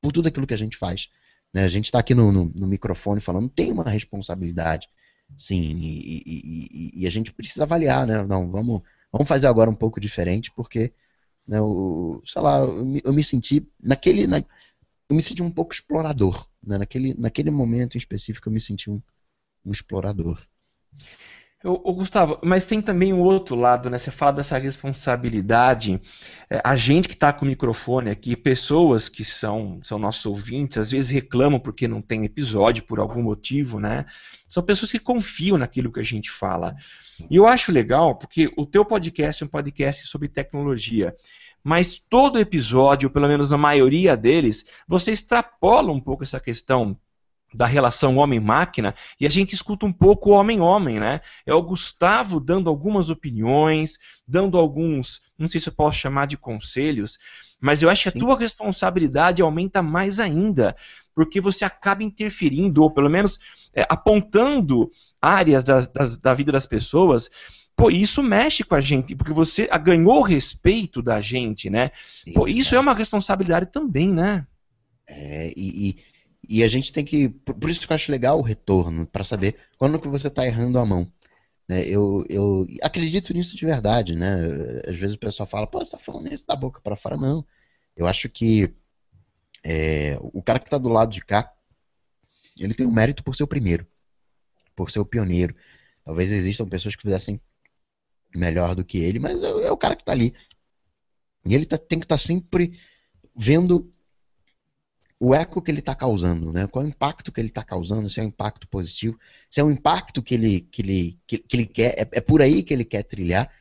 por tudo aquilo que a gente faz. Né? A gente está aqui no, no, no, microfone falando, tem uma responsabilidade, sim, e, e, e, a gente precisa avaliar, né? Não, vamos, vamos fazer agora um pouco diferente, porque, né, o, sei lá, eu me, eu me senti naquele, na, eu me senti um pouco explorador, né? Naquele, naquele momento em específico eu me senti um, um explorador.
Ô, Gustavo, mas tem também o outro lado, né? Você fala dessa responsabilidade. É, a gente que está com o microfone aqui, pessoas que são, são nossos ouvintes, às vezes reclamam porque não tem episódio por algum motivo, né? São pessoas que confiam naquilo que a gente fala. E eu acho legal porque o teu podcast é um podcast sobre tecnologia. Mas todo episódio, pelo menos a maioria deles, você extrapola um pouco essa questão da relação homem-máquina e a gente escuta um pouco homem-homem, né? É o Gustavo dando algumas opiniões, dando alguns, não sei se eu posso chamar de conselhos, mas eu acho que a tua responsabilidade aumenta mais ainda, porque você acaba interferindo, ou pelo menos é, apontando áreas da, das, da vida das pessoas Pô, isso mexe com a gente, porque você ganhou o respeito da gente, né? Pô, isso é uma responsabilidade também, né?
É, e, e, e a gente tem que. Por isso que eu acho legal o retorno, para saber quando que você está errando a mão. Né? Eu, eu acredito nisso de verdade, né? Às vezes o pessoal fala, pô, você tá falando isso da boca para fora. Não. Eu acho que é, o cara que está do lado de cá, ele tem um mérito por ser o primeiro, por ser o pioneiro. Talvez existam pessoas que fizessem melhor do que ele, mas é, é o cara que está ali. E ele tá, tem que estar tá sempre vendo o eco que ele está causando, né? Qual é o impacto que ele está causando, se é um impacto positivo, se é um impacto que ele, que ele, que, que ele quer, é, é, por aí que ele quer trilhar.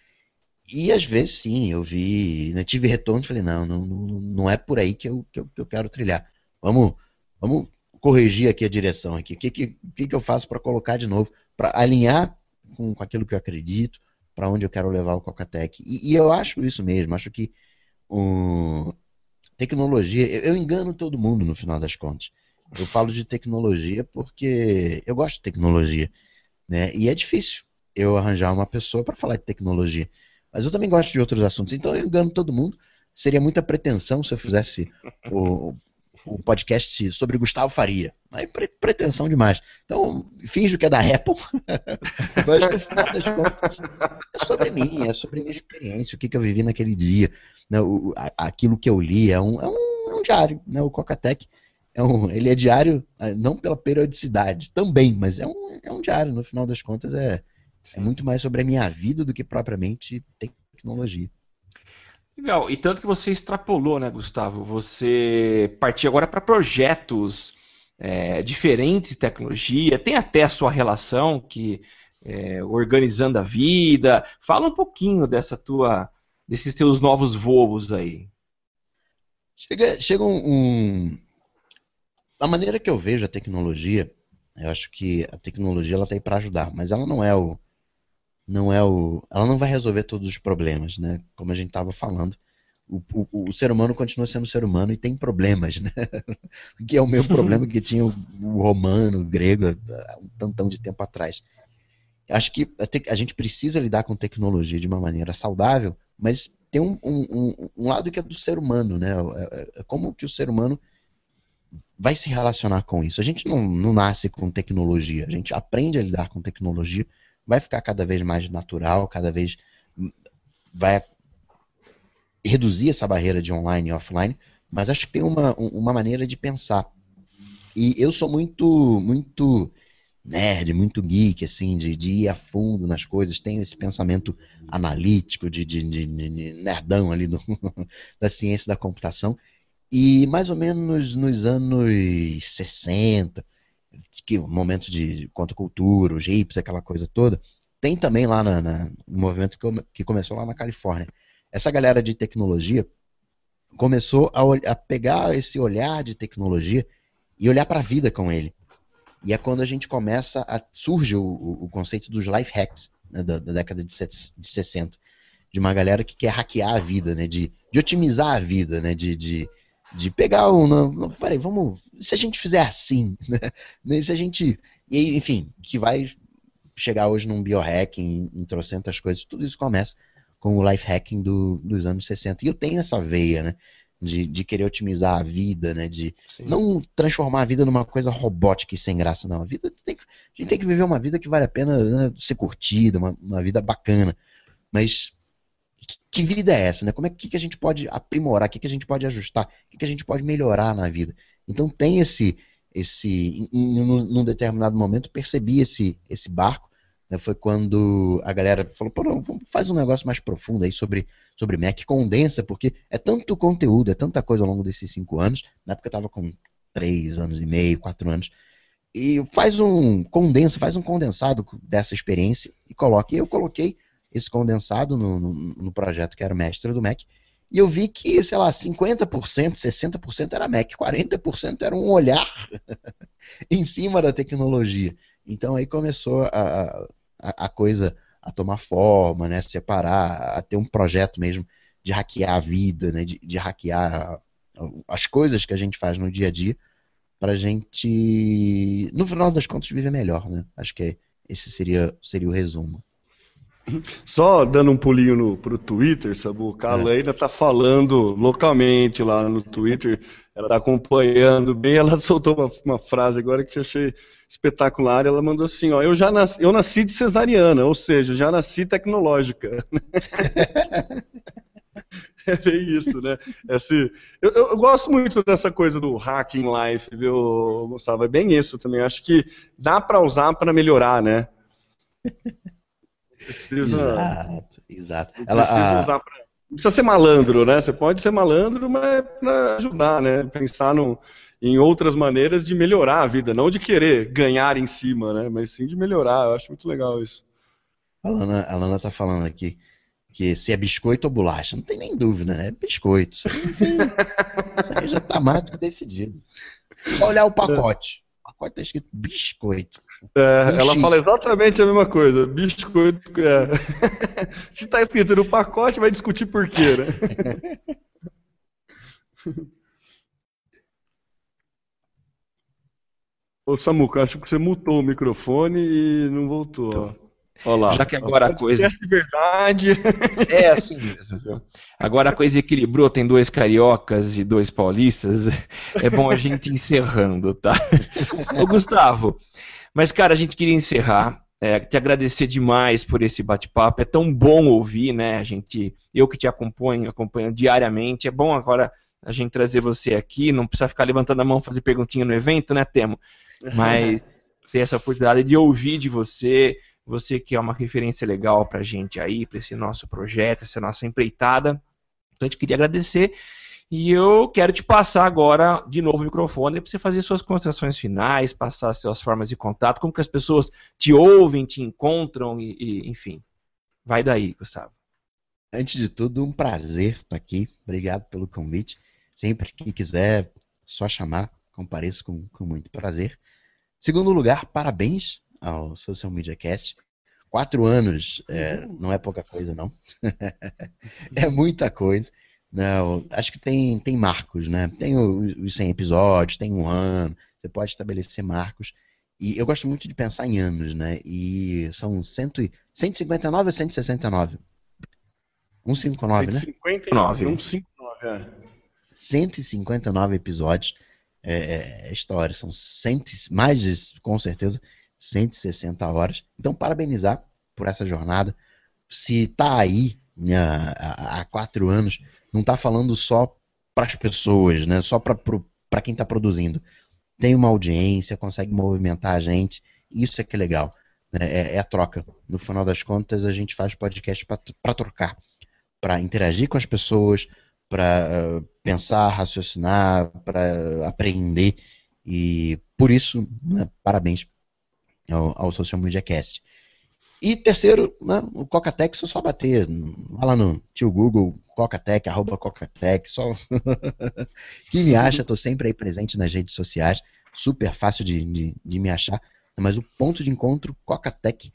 E às vezes sim, eu vi, né, tive retorno e falei, não, não, não é por aí que eu, que eu, que eu quero trilhar. Vamos, vamos corrigir aqui a direção aqui. O que, que, que eu faço para colocar de novo, para alinhar com, com aquilo que eu acredito, para onde eu quero levar o Cocatec. E, e, eu acho isso mesmo, acho que um, tecnologia, eu, eu, engano todo mundo no final das contas. Eu falo de tecnologia porque eu gosto de tecnologia, né? E é difícil eu arranjar uma pessoa para falar de tecnologia. Mas eu também gosto de outros assuntos, então eu engano todo mundo. Seria muita pretensão se eu fizesse o, o podcast sobre Gustavo Faria. Aí pretensão demais. Então, finjo que é da Apple, mas no final das contas é sobre mim, é sobre minha experiência, o que, que eu vivi naquele dia, né, o, aquilo que eu li, é um, é um, é um diário, né, o Cocatec. É um, ele é diário, é, não pela periodicidade, também, mas é um, é um diário, no final das contas é, é muito mais sobre a minha vida do que propriamente tecnologia.
Legal, e tanto que você extrapolou, né, Gustavo? Você partiu agora para projetos é, diferentes de tecnologia, tem até a sua relação que é, organizando a vida. Fala um pouquinho dessa tua, desses teus novos voos aí.
Chega, chega um, um, a maneira que eu vejo a tecnologia, eu acho que a tecnologia ela está aí para ajudar, mas ela não é o não é o. Ela não vai resolver todos os problemas, né? Como a gente estava falando. O, o, o, ser humano continua sendo ser humano e tem problemas, né? que é o mesmo problema que tinha o, o romano, o grego, um tantão de tempo atrás. Acho que a, a, gente precisa lidar com tecnologia de uma maneira saudável, mas tem um, um, um lado que é do ser humano, né? É, é, é como que o ser humano vai se relacionar com isso. A gente não, não nasce com tecnologia, a gente aprende a lidar com tecnologia vai ficar cada vez mais natural, cada vez vai reduzir essa barreira de online e offline, mas acho que tem uma, uma maneira de pensar. E eu sou muito, muito nerd, muito geek, assim, de, de ir a fundo nas coisas, tenho esse pensamento analítico, de, de, de, de nerdão ali do, da ciência da computação. E mais ou menos nos anos 60, que o momento de contracultura, os hips, aquela coisa toda, tem também lá na, na, no movimento que, que começou lá na Califórnia. Essa galera de tecnologia começou a, a pegar esse olhar de tecnologia e olhar para a vida com ele. E é quando a gente começa a. surge o, o conceito dos life hacks né, da, da, década de, de 60. De uma galera que quer hackear a vida, né? De, de otimizar a vida, né? De, de, de pegar um. Não, não, peraí, vamos. Se a gente fizer assim, né? Se a gente. E, enfim, que vai chegar hoje num biohacking, em trocentas coisas, tudo isso começa com o life hacking do, dos anos 60. E eu tenho essa veia, né? de, de querer otimizar a vida, né? De Sim. não transformar a vida numa coisa robótica e sem graça, não. A vida tem que, a gente tem que viver uma vida que vale a pena né, ser curtida, uma, uma vida bacana. Mas que, vida é essa, né? Como é que, que a gente pode aprimorar, o que, que a gente pode ajustar, o que, que a gente pode melhorar na vida? Então tem esse, esse, em, em, num determinado momento percebi esse, esse barco né, foi quando a galera falou, pô, não, faz um negócio mais profundo aí sobre, sobre Mac, condensa, porque é tanto conteúdo, é tanta coisa ao longo desses cinco anos, na época eu estava com três anos e meio, quatro anos, e faz um, condensa, faz um condensado dessa experiência e coloca, e eu coloquei esse condensado no, no, no projeto que era o mestre do Mac, e eu vi que, sei lá, 50%, 60% era Mac, 40% era um olhar em cima da tecnologia. Então aí começou a, a, a coisa a tomar forma, né, separar, a ter um projeto mesmo de hackear a vida, né, de, de hackear as coisas que a gente faz no dia a dia para a gente, no final das contas, viver melhor, né? Acho que esse seria, seria o resumo.
Só dando um pulinho no, pro Twitter, Sabu, a é. ainda tá falando localmente lá no Twitter, ela tá acompanhando bem, ela soltou uma, uma frase agora que eu achei espetacular, ela mandou assim, ó, eu já nasci, eu nasci de cesariana, ou seja, já nasci tecnológica. é bem isso, né? Esse, eu, eu, gosto muito dessa coisa do hacking life, viu, Gustavo? É bem isso também. Acho que dá para usar para melhorar, né?
Precisa. Exato, exato.
Ela, precisa usar pra, não precisa ser malandro, né? Você pode ser malandro, mas é para ajudar, né? Pensar no, em outras maneiras de melhorar a vida, não de querer ganhar em cima, né? Mas sim de melhorar. Eu acho muito legal isso.
A Lana, a Lana tá falando aqui que se é biscoito ou bolacha. Não tem nem dúvida, né? É biscoito. Isso, tem... Isso aí já tá mais do que decidido. Só olhar o pacote. O pacote tá escrito biscoito.
É, ela fala exatamente a mesma coisa. Biscoito. É. se tá escrito no pacote, vai discutir por quê, né? Ô Samuca, acho que você mutou o microfone e não voltou. Então,
Olha lá. Já que agora a coisa.
de verdade.
É assim mesmo, viu? Agora a coisa equilibrou, tem dois cariocas e dois paulistas. É bom a gente encerrando, tá? Ô Gustavo, mas cara, a gente queria encerrar. É, te agradecer demais por esse bate-papo. É tão bom ouvir, né? A gente, eu que te acompanho, acompanho diariamente. É bom agora a gente trazer você aqui. Não precisa ficar levantando a mão fazer perguntinha no evento, né, Temo? Mas ter essa oportunidade de ouvir de você, você que é uma referência legal para a gente aí, para esse nosso projeto, essa nossa empreitada. Então a gente queria agradecer. E eu quero te passar agora de novo o microfone para você fazer suas considerações finais, passar suas formas de contato, como que as pessoas te ouvem, te encontram e, e enfim. Vai daí, Gustavo.
Antes de tudo, um prazer estar aqui. Obrigado pelo convite. Sempre que quiser, só chamar, compareço com, com muito prazer. Segundo lugar, parabéns ao Social Media Cast. Quatro anos é, não é pouca coisa, não. é muita coisa. Não, acho que tem, tem marcos, né? Tem os 100 episódios, tem um ano, você pode estabelecer marcos. E eu gosto muito de pensar em anos, né? E são cento, 159 ou 169? 159,
159, né? 159, é.
159 episódios é, é, história. São cento, mais de, com certeza, 160 horas. Então, parabenizar por essa jornada. Se tá aí né, há quatro anos, não tá falando só para as pessoas, né? Só para quem está produzindo. Tem uma audiência, consegue movimentar a gente. Isso é que é legal. Né? É, é a troca. No final das contas, a gente faz podcast para trocar, para interagir com as pessoas, para uh, pensar, raciocinar, para aprender. E por isso, né, parabéns ao, ao Social Media Cast. E terceiro, né, o Coca-Tech é só bater. Vai lá no tio Google, Coca-Tech, arroba Coca-Tech, só. Quem me acha, estou sempre aí presente nas redes sociais. Super fácil de, de, de me achar. Mas o ponto de encontro, cocatec.com.br.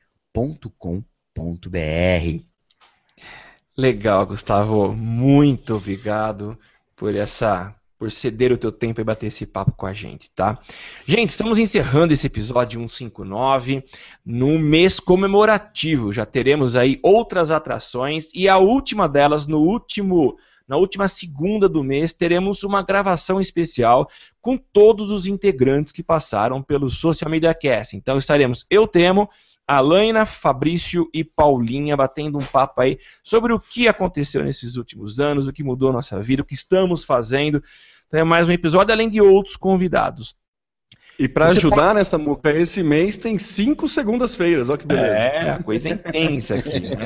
Legal, Gustavo. Muito obrigado por essa por ceder o teu tempo e bater esse papo com a gente, tá? Gente, estamos encerrando esse episódio 159 num mês comemorativo. Já teremos aí outras atrações e a última delas no último na última segunda do mês teremos uma gravação especial com todos os integrantes que passaram pelo Social Media Cast. Então estaremos eu temo Alaina, Fabrício e Paulinha batendo um papo aí sobre o que aconteceu nesses últimos anos, o que mudou nossa vida, o que estamos fazendo. Então é mais um episódio, além de outros convidados.
E para ajudar pode... nessa muca, esse mês tem cinco segundas-feiras, olha que beleza.
É, coisa intensa aqui, né?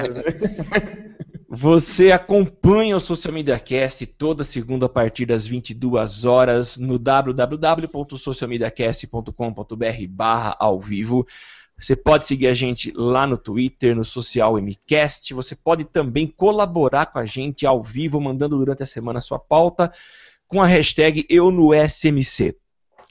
Você acompanha o Social Media Cast toda segunda a partir das 22 horas no www.socialmediacast.com.br barra ao vivo. Você pode seguir a gente lá no Twitter, no Social MCast. Você pode também colaborar com a gente ao vivo, mandando durante a semana a sua pauta com a hashtag Eu no SMC.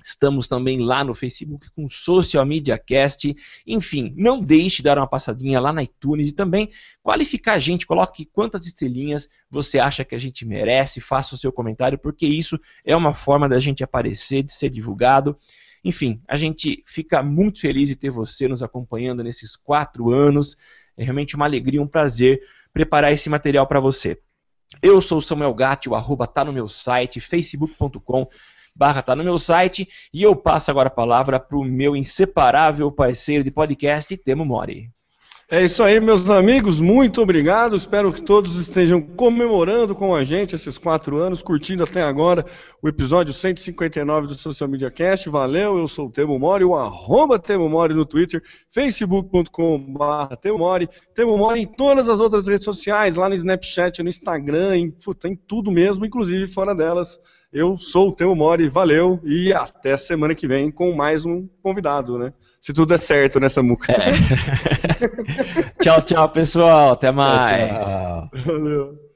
Estamos também lá no Facebook com Social Media Cast. Enfim, não deixe de dar uma passadinha lá na iTunes e também qualificar a gente. Coloque quantas estrelinhas você acha que a gente merece. Faça o seu comentário, porque isso é uma forma da gente aparecer, de ser divulgado. Enfim, a gente fica muito feliz de ter você nos acompanhando nesses quatro anos. É realmente uma alegria, um prazer preparar esse material para você. Eu sou o Samuel Gatti, o arroba tá no meu site, facebook.com barra tá no meu site, e eu passo agora a palavra para o meu inseparável parceiro de podcast, Temo Mori.
É isso aí, meus amigos. Muito obrigado. Espero que todos estejam comemorando com a gente esses quatro anos, curtindo até agora o episódio 159 do Social Media Cast. Valeu, eu sou o Temo Mori, o arroba Temo Mori no Twitter, facebook.com.br Temo Mori, Temo Mori em todas as outras redes sociais, lá no Snapchat, no Instagram, em, em tudo mesmo, inclusive fora delas. Eu sou o Temo Mori, valeu e até semana que vem com mais um convidado, né? Se tudo der certo nessa muca. É.
tchau, tchau, pessoal. Até mais. Tchau, tchau. Valeu.